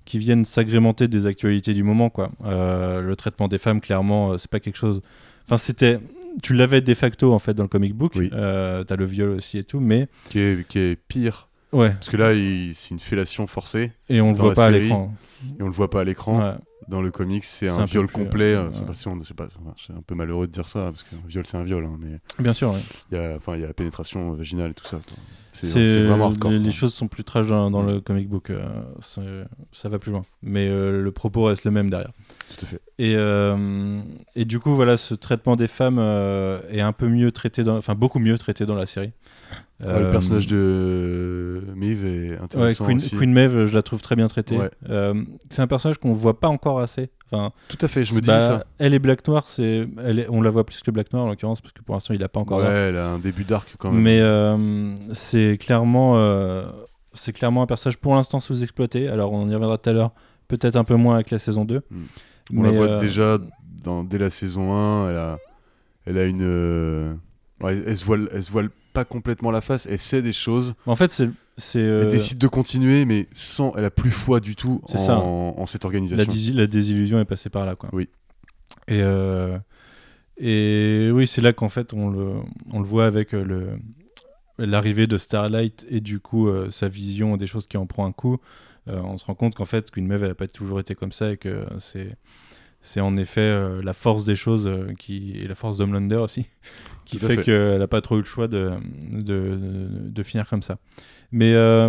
qui viennent s'agrémenter des actualités du moment quoi Euh, le traitement des femmes clairement euh, c'est pas quelque chose enfin c'était tu l'avais de facto en fait dans le comic book Oui. Euh, t'as le viol aussi et tout mais qui est, qui est pire ouais Parce que là, c'est une fellation forcée et on le voit pas à l'écran et on le voit pas à l'écran. Ouais. Dans le comics, c'est un, un viol plus, complet. euh, euh, c'est ouais. pas c'est un peu malheureux de dire ça, parce qu'un viol, c'est un viol. hein, mais bien sûr ouais. il y a, enfin, il y a la pénétration vaginale et tout ça. C'est vraiment hardcore. les, choses sont plus trash dans, dans le comic book euh, ça va plus loin mais euh, le propos reste le même derrière Tout à fait. Et, euh, et du coup, voilà, ce traitement des femmes euh, est un peu mieux traité, dans, enfin beaucoup mieux traité dans la série. Ouais, Euh, le personnage de Maeve est ouais, intéressant Queen, aussi. Queen Maeve, je la trouve très bien traitée. Ouais. C'est un personnage qu'on voit pas encore assez. Enfin, Tout à fait, je me bah, disais ça. Elle est Black Noir, c'est, elle est- on la voit plus que Black Noir en l'occurrence parce que pour l'instant il a pas encore. Ouais, elle a un début d'arc quand même. Mais c'est clairement, c'est clairement un personnage pour l'instant sous-exploité. Alors on y reviendra tout à l'heure, peut-être un peu moins avec la saison 2. Mm. On la voit euh, déjà dans, dès la saison 1, elle a, elle a une. euh, ouais, elle, se voile, elle se voile pas complètement la face, elle sait des choses. En fait, c'est, c'est euh, Elle décide de continuer, mais sans. Elle a plus foi du tout en, ça. en cette la, organisation. la désillusion est passée par là quoi. Oui. Et euh, et oui, c'est là qu'en fait on le on le voit avec le l'arrivée de Starlight et du coup euh, sa vision des choses qui en prend un coup. Euh, on se rend compte qu'en fait qu'une meuf elle a pas toujours été comme ça et que c'est c'est en effet euh, la force des choses euh, qui et la force d'Homelander aussi qui fait, fait. qu'elle a pas trop eu le choix de de, de, de finir comme ça. Mais euh,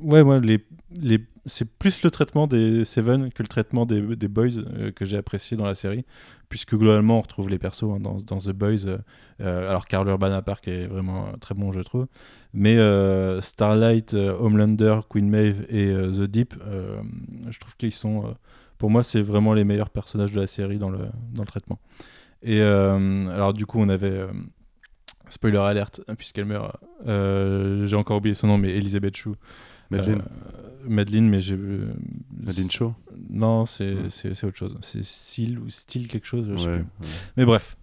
ouais, moi, les, les, c'est plus le traitement des Seven que le traitement des, des Boys euh, que j'ai apprécié dans la série, puisque globalement, on retrouve les persos hein, dans, The Boys. euh, euh, alors, Carl Urban à qui est vraiment très bon, je trouve. Mais Starlight, Homelander, Queen Maeve et The Deep, je trouve qu'ils sont. pour moi, c'est vraiment les meilleurs personnages de la série dans le, dans le traitement. Et alors, du coup, on avait. spoiler alerte, puisqu'elle meurt. j'ai encore oublié son nom, mais Elizabeth Shue. Madeleine, Euh, Madeleine, mais j'ai. euh, Madeleine Shaw Non, c'est Ouais. autre chose. C'est Style ou Style quelque chose, je sais Ouais, plus. ouais. Mais bref.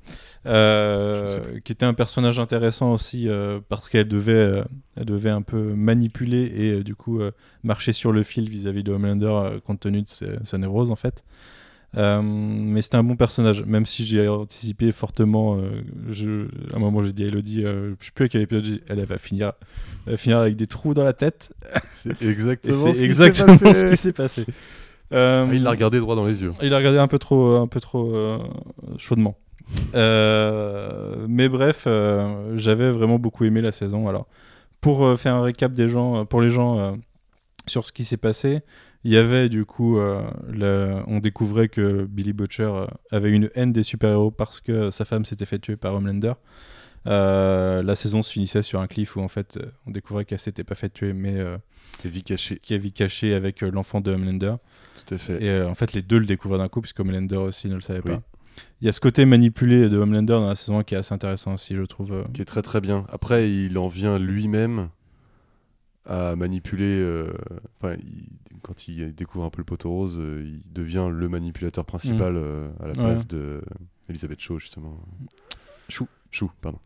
Euh, Je sais plus. qui était un personnage intéressant aussi euh, parce qu'elle devait, euh, elle devait un peu manipuler et du coup marcher sur le fil vis-à-vis de Homelander compte tenu de ses- sa névrose en fait. Euh, mais c'était un bon personnage, même si j'ai anticipé fortement. euh, je, à un moment, j'ai dit à Elodie, euh, je sais plus à quel épisode, elle, elle va finir, elle va finir avec des trous dans la tête. C'est exactement, c'est ce qui exactement s'est passé. ce qui s'est passé. Euh, Ah, il l'a regardé droit dans les yeux. il a regardé un peu trop, un peu trop euh, chaudement. Euh, mais bref, euh, j'avais vraiment beaucoup aimé la saison. Alors, pour euh, faire un récap des gens, euh, pour les gens euh, sur ce qui s'est passé, il y avait du coup, euh, le- on découvrait que Billy Butcher euh, avait une haine des super-héros parce que sa femme s'était fait tuer par Homelander. Euh, la saison se finissait sur un cliff où en fait on découvrait qu'elle s'était pas fait tuer, mais euh, C'est vie cachée. qui avait caché avec euh, l'enfant de Homelander. Tout à fait. Et en fait, les deux le découvrent d'un coup, puisque Homelander aussi ne le savait Oui. pas. Il y a ce côté manipulé de Homelander dans la saison 1 qui est assez intéressant aussi, je trouve. Qui est très très bien. Après, il en vient lui-même à manipuler. euh, Enfin, quand il découvre un peu le poteau rose, euh, il devient le manipulateur principal euh, à la Ouais. place de Elisabeth Shaw, justement. Chou. Chou, pardon.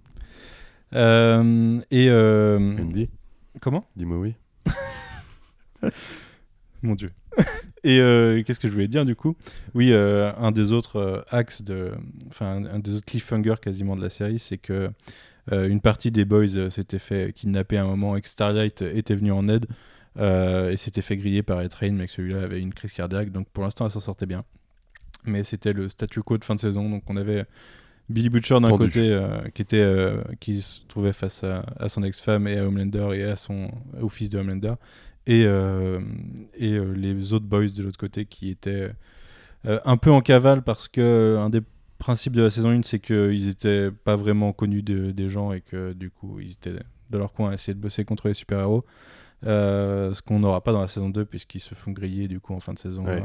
Euh, et euh, Andy, comment? Dis-moi oui. Mon Dieu. et euh, qu'est-ce que je voulais dire du coup? Oui, un des autres axes de, enfin un, des autres cliffhangers quasiment de la série, c'est que une partie des boys euh, s'était fait kidnapper à un moment et Starlight était venu en aide euh, et s'était fait griller par Train, mais que celui-là avait une crise cardiaque. Donc pour l'instant, elle s'en sortait bien. Mais c'était le statu quo de fin de saison, donc on avait Billy Butcher d'un côté euh, qui était euh, qui se trouvait face à, à son ex-femme et à Homelander et à son au fils de Homelander et, euh, et euh, les autres boys de l'autre côté qui étaient euh, un peu en cavale parce que euh, un des principes de la saison 1 c'est qu'ils étaient pas vraiment connus de- des gens et que du coup ils étaient de leur coin à essayer de bosser contre les super-héros Euh, ce qu'on n'aura pas dans la saison 2 puisqu'ils se font griller du coup en fin de saison Ouais.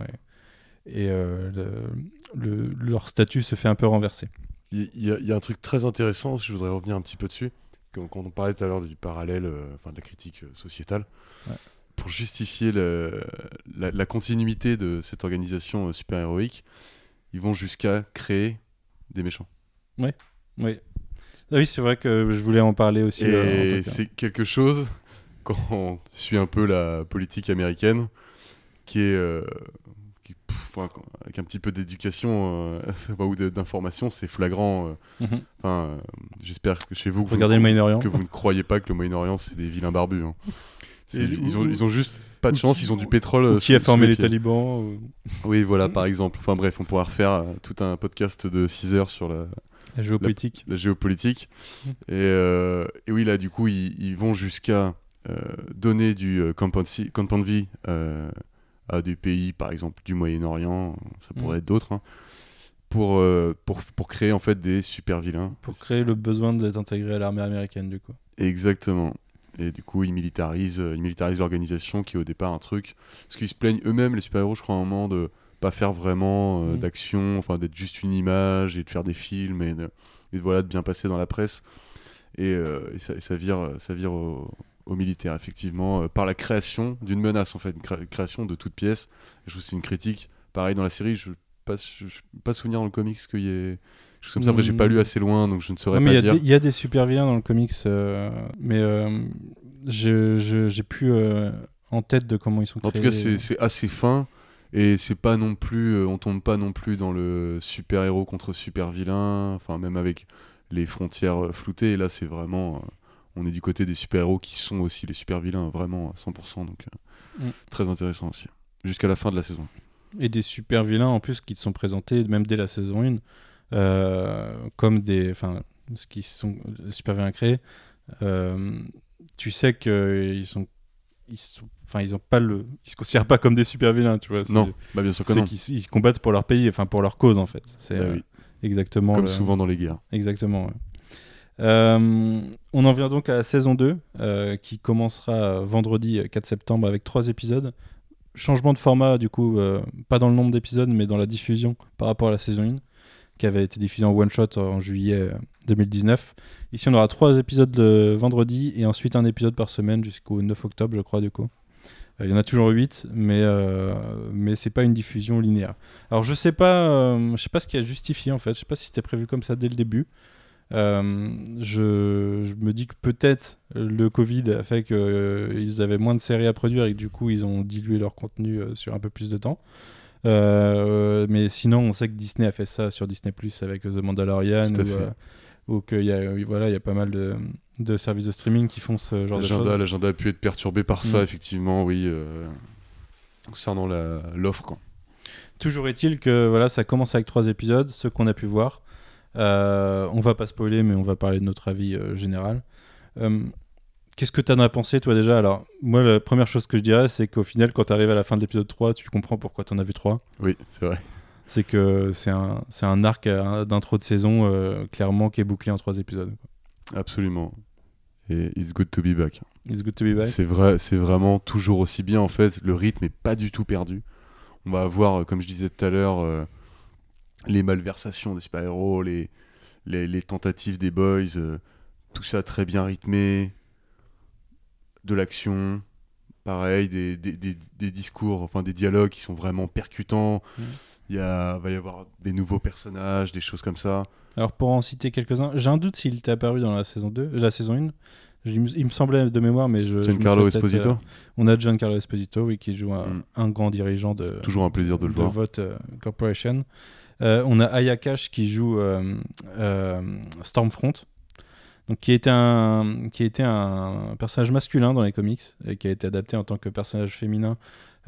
et, et, euh, le- le- leur statut se fait un peu renverser Il y, a- il y a un truc très intéressant, je voudrais revenir un petit peu dessus, quand, quand on parlait tout à l'heure du parallèle, euh, enfin de la critique sociétale, Ouais. pour justifier le- la, la continuité de cette organisation super-héroïque, ils vont jusqu'à créer des méchants. oui Ah oui c'est vrai que je voulais en parler aussi euh, Et cas. c'est quelque chose, quand on suit un peu la politique américaine, qui est... euh, qui, pff, avec un petit peu d'éducation euh, ou d'information, c'est flagrant. euh. Mhm. Euh, j'espère que chez vous, que vous regardez le Moyen-Orient que vous ne croyez pas que le Moyen-Orient c'est des vilains barbus. hein. Ils, ont, ils ont juste pas de ou chance, qui- ils ont du pétrole. Ou euh, qui a formé les talibans ou- Oui, voilà, par exemple. Enfin bref, on pourra refaire euh, tout un podcast de 6 heures sur la, la géopolitique la géopolitique. Mm. Et, euh, et oui, là, du coup, ils, ils vont jusqu'à euh, donner du euh, si- compound vie euh, à des pays, par exemple, du Moyen-Orient, ça pourrait Mm. être d'autres, hein, pour, euh, pour, pour créer en fait des super vilains. pour créer le besoin d'être intégré à l'armée américaine du coup. Exactement. Et du coup, ils militarisent, euh, ils militarisent l'organisation qui est au départ un truc. Parce qu'ils se plaignent eux-mêmes, les super-héros, je crois, à un moment, de pas faire vraiment euh, Mm. d'action, enfin d'être juste une image et de faire des films et de, et voilà, de bien passer dans la presse. Et, euh, et ça, et ça vire, ça vire au, au militaire, effectivement, euh, par la création d'une menace, en fait, une cré- création de toute pièce. Je trouve que c'est une critique. Pareil, dans la série, je pas, je, je- pas souvenir dans le comics qu'il y ait. Chose Comme ça, après, j'ai pas lu assez loin, donc je ne saurais Non, pas il y, a dire. des- il y a des super vilains dans le comics, euh, mais euh, je- je- j'ai plus euh, en tête de comment ils sont En créés. tout cas, c'est c'est assez fin et c'est pas non plus, euh, on tombe pas non plus dans le super héros contre super vilain. Enfin, même avec les frontières euh, floutées. Et là, c'est vraiment, euh, on est du côté des super héros qui sont aussi les super vilains, vraiment à 100%. Donc, euh, Mm. très intéressant aussi. Jusqu'à la fin de la saison. Et des super vilains en plus qui te sont présentés même dès la saison 1 euh, comme des. Enfin, ce qui sont euh, super vilains créés. euh, tu sais qu'ils sont. Ils sont. Enfin, ils ont pas le. Ils se considèrent pas comme des super vilains, tu vois. Non, bah bien sûr que C'est non. qu'ils ils combattent pour leur pays, enfin pour leur cause en fait. C'est Bah euh, oui. exactement. Comme le- souvent dans les guerres. Exactement. ouais. Euh, on en vient donc à la saison 2 euh, qui commencera euh, vendredi euh, 4 septembre avec trois épisodes. Changement de format du coup, euh, pas dans le nombre d'épisodes mais dans la diffusion par rapport à la saison 1 qui avait été diffusée en one shot en juillet euh, 2019. Ici on aura trois épisodes vendredi et ensuite un épisode par semaine jusqu'au 9 octobre je crois du coup. Euh, Il y en a toujours 8, mais, euh, mais c'est pas une diffusion linéaire. Alors je sais euh, sais pas ce qui a justifié en fait. Je sais pas si c'était prévu comme ça dès le début. Euh, je, je me dis que peut-être le Covid a fait qu'ils avaient moins de séries à produire et que du coup ils ont dilué leur contenu euh, sur un peu plus de temps. Euh, mais sinon, on sait que Disney a fait ça sur Disney Plus avec The Mandalorian ou, euh, ou qu'il y a, voilà, il y a pas mal de, de services de streaming qui font ce genre de choses. L'agenda, a pu être perturbé par ça, Mm. effectivement, oui. euh, concernant l'offre. Toujours est-il que voilà, ça commence avec trois épisodes, ceux qu'on a pu voir. Euh, on va pas spoiler, mais on va parler de notre avis euh, général. Qu'est-ce que tu en as pensé, toi, déjà? Alors, moi, la première chose que je dirais, c'est qu'au final, quand tu arrives à la fin de l'épisode 3, tu comprends pourquoi tu en as vu 3. Oui, c'est vrai. C'est que c'est un, c'est un arc euh, d'intro de saison, euh, clairement, qui est bouclé en trois épisodes. Absolument. Et It's Good to Be Back. It's good to be back. C'est vrai, c'est vraiment toujours aussi bien en fait. Le rythme est pas du tout perdu. On va avoir, euh, comme je disais tout à l'heure, euh, les malversations des super-héros, les, les, les tentatives des boys, euh, tout ça très bien rythmé, de l'action, pareil, des, des, des- des discours, enfin des dialogues qui sont vraiment percutants. Il y a, va y avoir des nouveaux personnages, des choses comme ça. Alors pour en citer quelques-uns, j'ai un doute s'il t'est apparu dans la saison 2, euh, la saison 1. Je- il, me, semblait de mémoire, mais je. je Giancarlo peut-être, Esposito, euh, on a Giancarlo Esposito, oui, qui joue un, Mm. un grand dirigeant de, toujours un plaisir de le voir. Vote euh, Corporation. Euh, on a Aya Cash qui joue euh, Stormfront, donc qui était un qui était un personnage masculin dans les comics et qui a été adapté en tant que personnage féminin.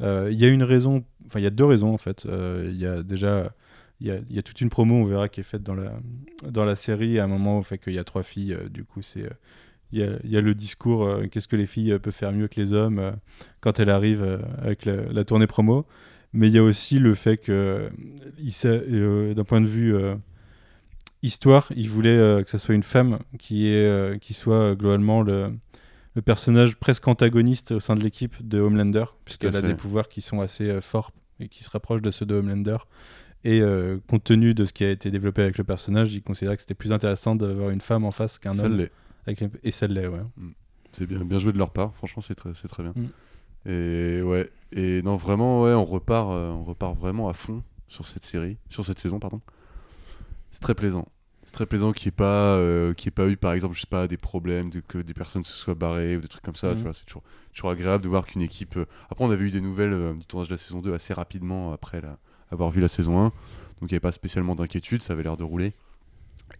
Euh, Il y a une raison, enfin il y a deux raisons en fait. Euh, Il y a déjà il y, y a toute une promo, on verra, qui est faite dans la, dans la série à un moment où fait qu'il y a trois filles. euh, du coup, c'est euh, il y, a, il y a le discours euh, qu'est-ce que les filles euh, peuvent faire mieux que les hommes euh, quand elles arrivent euh, avec la, tournée promo. Mais il y a aussi le fait que, euh, euh, d'un point de vue euh, histoire, il voulait euh, que ça soit une femme qui, est, euh, qui soit euh, globalement le, le personnage presque antagoniste au sein de l'équipe de Homelander, puisqu'elle a des pouvoirs qui sont assez forts et qui se rapprochent de ceux de Homelander. Et compte tenu de ce qui a été développé avec le personnage, il considérait que c'était plus intéressant d'avoir une femme en face qu'un homme. Avec Et ça l'est, ouais. C'est bien, bien joué de leur part, franchement c'est très, très bien. Mm. Et ouais, et non vraiment ouais, on repart, euh, on repart vraiment à fond sur cette série, sur cette saison pardon. C'est très plaisant. C'est très plaisant qu'il n'y ait pas, euh, qu'il y ait pas eu par exemple, je sais pas, des problèmes, de, que des personnes se soient barrées ou des trucs comme ça. Mhm. Tu vois, c'est toujours, toujours agréable de voir qu'une équipe. euh, Après, on avait eu des nouvelles euh, du tournage de la saison 2 assez rapidement après la- avoir vu la saison 1, donc il n'y avait pas spécialement d'inquiétude, ça avait l'air de rouler.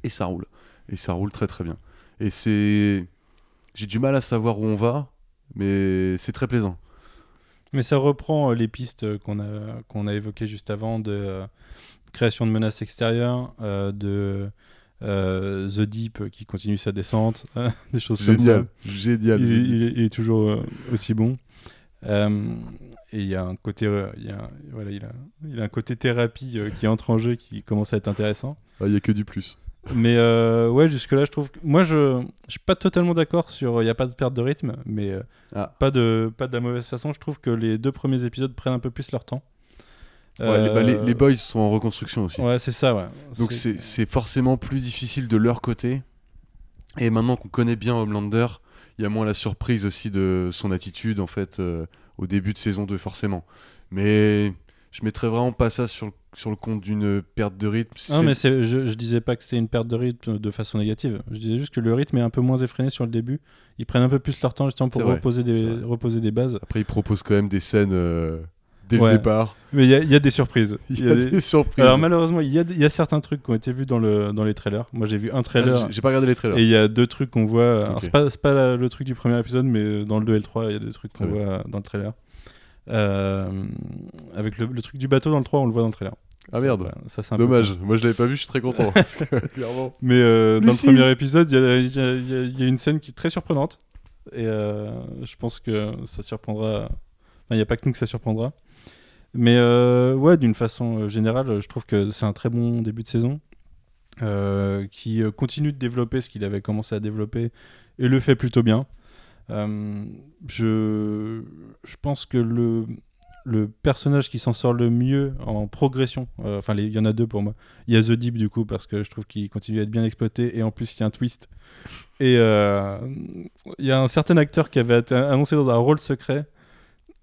Et ça roule. Et ça roule très très bien. Et c'est. J'ai du mal à savoir où on va, mais c'est très plaisant. Mais ça reprend euh, les pistes qu'on a, qu'on a évoquées juste avant de création de menaces extérieures, euh, de euh, The Deep qui continue sa descente, des choses comme ça. Génial. Génial. Il, génial. il est- il est toujours euh, aussi bon. Euh, et il y a un côté, euh, il y a, voilà, il a, il a un côté thérapie euh, qui entre en jeu qui commence à être intéressant. Ah, Il n'y a que du plus. Mais ouais, jusque-là, je trouve. Que... Moi, je je suis pas totalement d'accord sur. Il n'y a pas de perte de rythme, mais Ah. pas, de, pas de la mauvaise façon. Je trouve que les deux premiers épisodes prennent un peu plus leur temps. Ouais, les, bah, les- Euh, les boys sont en reconstruction aussi. Ouais, c'est ça, ouais. Donc c'est forcément plus difficile de leur côté. Et maintenant qu'on connaît bien Homelander, il y a moins la surprise aussi de son attitude en fait euh, au début de saison 2 forcément. Mais je mettrais vraiment pas ça sur le, sur le compte d'une perte de rythme. Non, mais je, je disais pas que c'était une perte de rythme de façon négative. Je disais juste que le rythme est un peu moins effréné sur le début. Ils prennent un peu plus leur temps justement pour reposer, des, reposer des bases. Après il propose quand même des scènes euh, dès Ouais. le départ. Mais il y, a- il y a des surprises. Il y a des surprises. Alors malheureusement, il y a, il y a certains trucs qui ont été vus dans, le, dans les trailers. Moi j'ai vu un Ah, trailer. j'ai- J'ai pas regardé les trailers. Et il y a deux trucs qu'on voit. Alors, Ok. C'est pas, c'est pas la- le truc du premier épisode, mais dans le 2 et le 3, il y a des trucs qu'on bien. voit dans le trailer. Euh, avec le, le truc du bateau dans le 3, on le voit dans le trailer. Ah merde. Ça, c'est un peu Dommage. Moi je l'avais pas vu, je suis très content. parce que, clairement. Mais euh, dans le premier épisode, il y a, y y y une scène qui est très surprenante. Et euh, je pense que ça surprendra. Enfin, il n'y a pas que nous que ça surprendra. Mais euh, ouais, d'une façon euh, générale, je trouve que c'est un très bon début de saison. euh, qui continue de développer ce qu'il avait commencé à développer et le fait plutôt bien. Je, je pense que le, le personnage qui s'en sort le mieux en progression, enfin il y en a deux pour moi. Il y a The Deep du coup parce que je trouve qu'il continue à être bien exploité et en plus il y a un twist. Et il y a un certain acteur qui avait été annoncé dans un rôle secret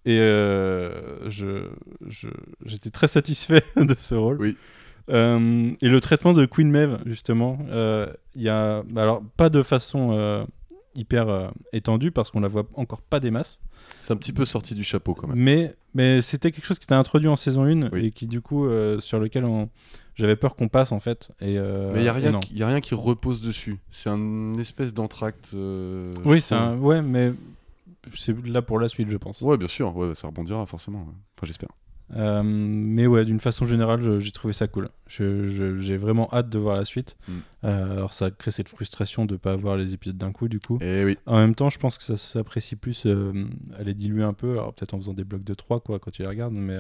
et euh, je, j'étais très satisfait de ce rôle. Oui. Euh, et le traitement de Queen Maeve justement, euh, il y a bah alors pas de façon euh, hyper euh, étendue parce qu'on la voit encore pas des masses. C'est un petit peu sorti du chapeau quand même. Mais, mais c'était quelque chose qui était introduit en saison 1 Oui. et qui, du coup, euh, sur lequel on... j'avais peur qu'on passe en fait. Et, euh, Mais il n'y a, a rien qui repose dessus. C'est un espèce d'entracte. euh, Oui, c'est un... ouais, mais c'est là pour la suite, je pense. Ouais, bien sûr, ouais, ça rebondira forcément. ouais. Enfin, j'espère. Euh, mais ouais, d'une façon générale, j'ai trouvé ça cool. J'ai vraiment hâte de voir la suite. Mm. Euh, alors, ça crée cette frustration de pas avoir les épisodes d'un coup, du coup. Et oui, En même temps, je pense que ça s'apprécie plus euh, à les diluer un peu, alors peut-être en faisant des blocs de 3 quoi, quand tu les regardes, mais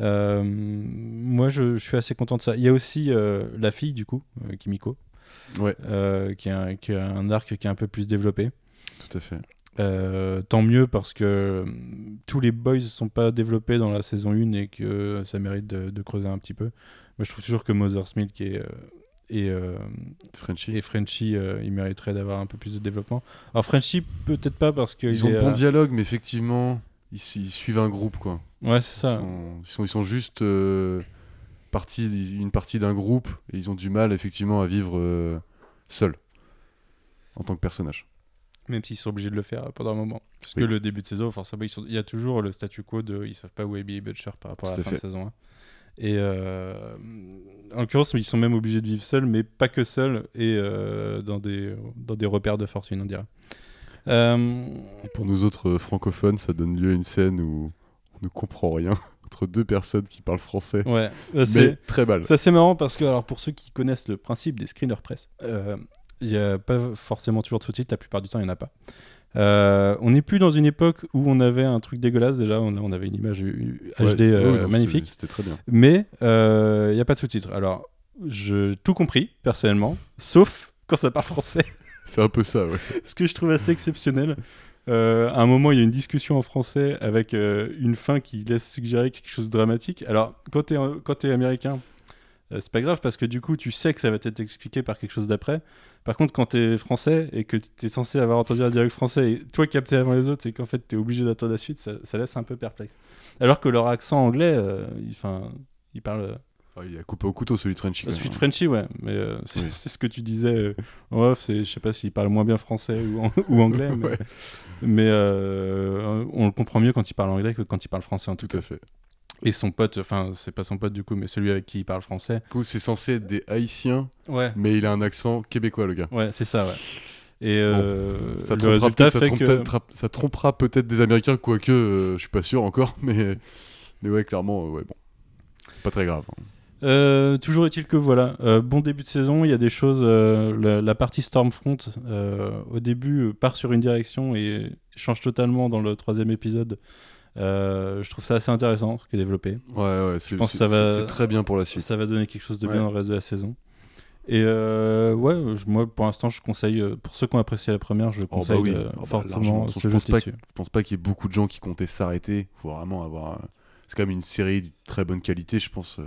euh, moi je, je suis assez content de ça. Il y a aussi la fille du coup, Kimiko, Ouais. qui, a, qui a un arc qui est un peu plus développé. Tout à fait. Euh, tant mieux parce que hum, tous les boys sont pas développés dans la saison 1 et que ça mérite de, de creuser un petit peu. Moi, je trouve toujours que Mother's Milk et, euh, et, euh, Frenchy. et Frenchy, euh, ils mériteraient d'avoir un peu plus de développement. Alors, Frenchy, peut-être pas parce que. Ils ont de bons dialogues, mais effectivement, ils, suivent un groupe, quoi. Ouais, c'est Ils ça. sont, ils sont, ils sont juste euh, partie, une partie d'un groupe et ils ont du mal, effectivement, à vivre euh, seuls en tant que personnage. Même s'ils sont obligés de le faire pendant un moment. Parce Oui. que le début de saison, forcément, ils sont- il y a toujours le statu quo de ils savent pas où est Billy Butcher par rapport à la fin de saison 1. Et euh, en l'occurrence, ils sont même obligés de vivre seuls, mais pas que seuls, et euh, dans, des, dans des repères de fortune, on dirait. Euh, pour nous autres francophones, ça donne lieu à une scène où on ne comprend rien entre deux personnes qui parlent français. ouais, c'est très mal. ça, c'est marrant parce que, alors, pour ceux qui connaissent le principe des screeners press, euh, il n'y a pas forcément toujours de sous-titres, la plupart du temps, il n'y en a pas. Euh, on n'est plus dans une époque où on avait un truc dégueulasse déjà, on, on avait une image Ouais, HD euh, magnifique. c'était- C'était très bien. Mais il n'y a pas de sous-titres. Alors, j'ai tout compris, personnellement, sauf quand ça parle français. C'est un peu ça, ouais. Ce que je trouve assez exceptionnel. Euh, à un moment, il y a une discussion en français avec euh, une fin qui laisse suggérer quelque chose de dramatique. Alors, quand tu es, américain, euh, c'est pas grave parce que du coup, tu sais que ça va être expliqué par quelque chose d'après. Par contre, quand tu es français et que tu es censé avoir entendu un dialogue français et toi capté avant les autres, c'est qu'en fait, tu es obligé d'attendre la suite, ça, ça laisse un peu perplexe. Alors que leur accent anglais, euh, il, parlent. Ah, il a coupé au couteau celui de Frenchy. quand Suite même. Frenchy, ouais, mais euh, c'est Oui. ce que tu disais euh, en off, je sais pas s'il parle moins bien français ou, an- ou anglais, mais, Ouais. mais, euh, on le comprend mieux quand il parle anglais que quand il parle français en tout Tout à fait. Et son pote, enfin, c'est pas son pote du coup, mais celui avec qui il parle français. Du coup, c'est censé être des Haïtiens, Ouais, mais il a un accent québécois, le gars. ouais, c'est ça, ouais. Et euh, Ça le trompera résultat peut-être- ça fait trompe que. peut-être- ça trompera peut-être des Américains, quoique euh, je suis pas sûr encore, mais, mais ouais, clairement, euh, ouais, bon. C'est pas très grave. hein. Euh, toujours est-il que voilà, euh, bon début de saison, il y a des choses, euh, la, la partie Stormfront au début part sur une direction et change totalement dans le troisième épisode. Euh, je trouve ça assez intéressant ce qui est développé. Ouais, ouais, c'est pense c'est- que ça va- c'est- c'est très bien pour la suite. Ça va donner quelque chose de bien dans le reste de la saison. Et euh, ouais, je- moi pour l'instant je conseille, euh, pour ceux qui ont apprécié la première, je Oh, bah conseille oui. Oh, bah, fortement ce je, pense pas, dessus. que- je pense pas qu'il y ait beaucoup de gens qui comptaient s'arrêter. faut vraiment avoir. C'est quand même une série de très bonne qualité, je pense. euh,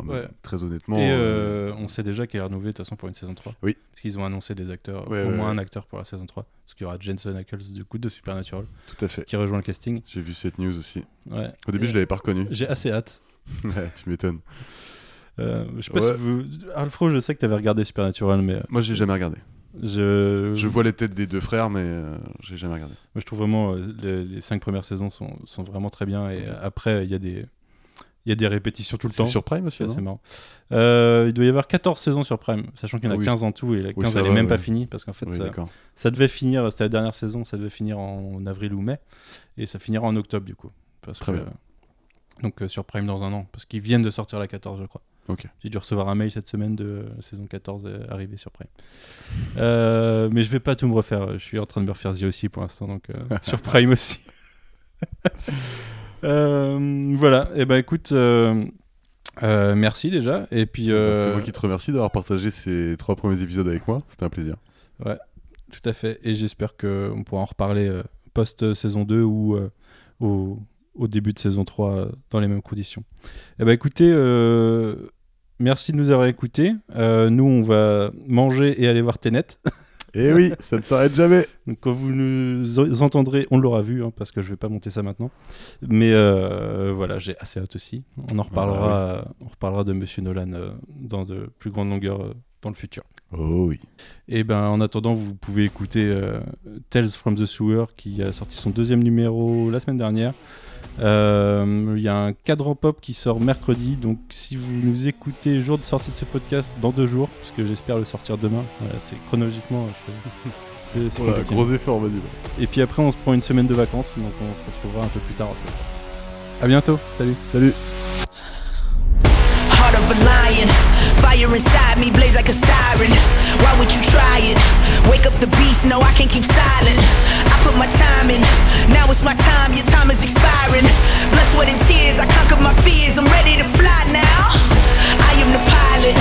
enfin, Ouais. Très honnêtement. Et euh, euh, on sait déjà qu'elle est renouvelée de toute façon pour une saison 3. Oui. Parce qu'ils ont annoncé des acteurs, Ouais, au moins un acteur pour la saison 3. Parce qu'il y aura Jensen Ackles du coup de Supernatural Tout à fait. qui rejoint le casting. J'ai vu cette news aussi. Au début, Et je l'avais pas reconnu. J'ai assez hâte. tu m'étonnes. Euh, je sais pas Ouais. si vous... Alfro, je sais que tu avais regardé Supernatural, mais Moi, j'ai jamais regardé. je... Je vois les têtes des deux frères, mais euh, j'ai jamais regardé. Moi, je trouve vraiment euh, les, les cinq premières saisons sont, sont vraiment très bien. Et après, il y, a des- il y a des répétitions tout le C'est temps. sur Prime aussi, C'est marrant. Euh, il doit y avoir 14 saisons sur Prime, sachant qu'il y en a oui. 15 en tout, et la 15 ça elle est va, même pas finie, parce qu'en fait, Oui, ça, devait finir, c'était la dernière saison, ça devait finir en avril ou mai, et ça finira en octobre du coup. Parce Très que- bien. Donc euh, sur Prime dans un an, parce qu'ils viennent de sortir la 14, je crois. J'ai dû recevoir un mail cette semaine de euh, saison 14 euh, arrivée sur Prime. Euh, mais je vais pas tout me refaire, je suis en train de me refaire The aussi pour l'instant, donc euh, sur Prime aussi. Euh, voilà, et ben écoute, euh, euh, merci déjà, et puis... Bah, euh, C'est moi qui te remercie d'avoir partagé ces trois premiers épisodes avec moi. C'était un plaisir. Tout à fait. Et j'espère qu'on pourra en reparler euh, post-saison 2 ou au, au début de saison 3 euh, dans les mêmes conditions. Eh ben, écoutez, merci de nous avoir écoutés. Nous, on va manger et aller voir Tenet. Et Eh oui, ça ne s'arrête jamais. Donc, quand vous nous en- entendrez, on l'aura vu, hein, parce que je vais pas monter ça maintenant. Mais euh, voilà, j'ai assez hâte aussi. On en reparlera, euh, on reparlera de Monsieur Nolan euh, dans de plus grandes longueurs euh, dans le futur. Oh oui. Et ben en attendant, vous pouvez écouter euh, Tales from the Sewer qui a sorti son deuxième numéro la semaine dernière. Euh, Il y a un cadran pop qui sort mercredi, donc si vous nous écoutez jour de sortie de ce podcast dans deux jours, parce que j'espère le sortir demain, voilà, c'est chronologiquement. je- C'est Voilà, compliqué. gros effort, Manu. Et puis après, on se prend une semaine de vacances, donc on se retrouvera un peu plus tard. À bientôt, salut. Salut. never lying. Fire inside me blaze like a siren. Why would you try it? Wake up the beast, no, I can't keep silent. I put my time in, now it's my time, your time is expiring. Blood, sweat, and tears, I conquered my fears, I'm ready to fly now. I am the pilot,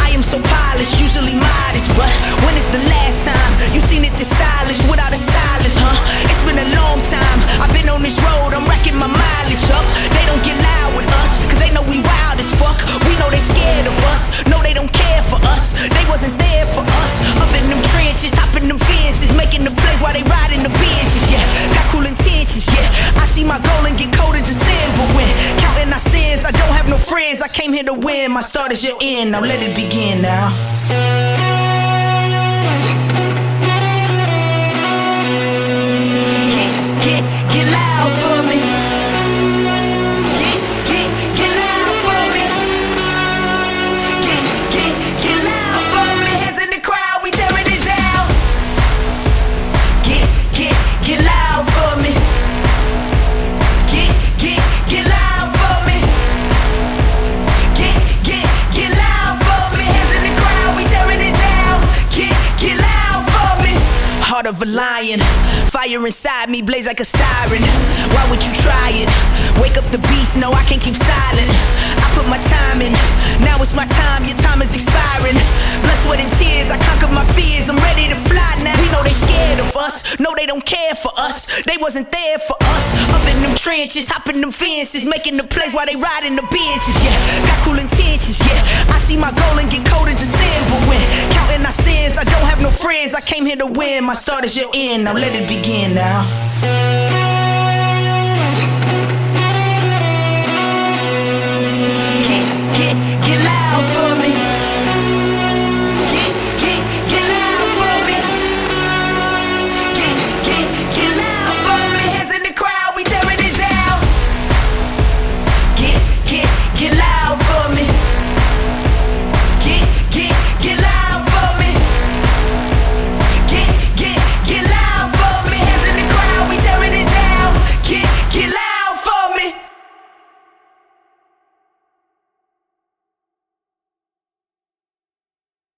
I am so polished, usually modest, but when is the last time you seen it this stylish without a stylist, huh? It's been a long time, I've been on this road, I'm racking my mileage up. They don't get loud with us, cause they know we wild as fuck. We know they scared of us. No, they don't care for us. They wasn't there for us. Up in them trenches, hopping them fences, making the plays while they riding the benches. Yeah, got cool intentions. Yeah, I see my goal and get cold in December when counting our sins, I don't have no friends. I came here to win. My start is your end. Now let it begin now. Get, get, get loud for inside me blaze like a siren. Why would you try it? Wake up the beast, no, I can't keep silent. I put my time in, now it's my time, your time is expiring. Blood, sweat, and tears, I conquered my fears, I'm ready to fly now. We know they scared of us, no, they don't care for us. They wasn't there for us. Up in them trenches, hopping them fences, making the plays while they riding the benches, yeah. Got cool intentions, yeah. I see my goal and get cold sin, but when no friends. I came here to win, my start is your end, now let it begin now. Get, loud.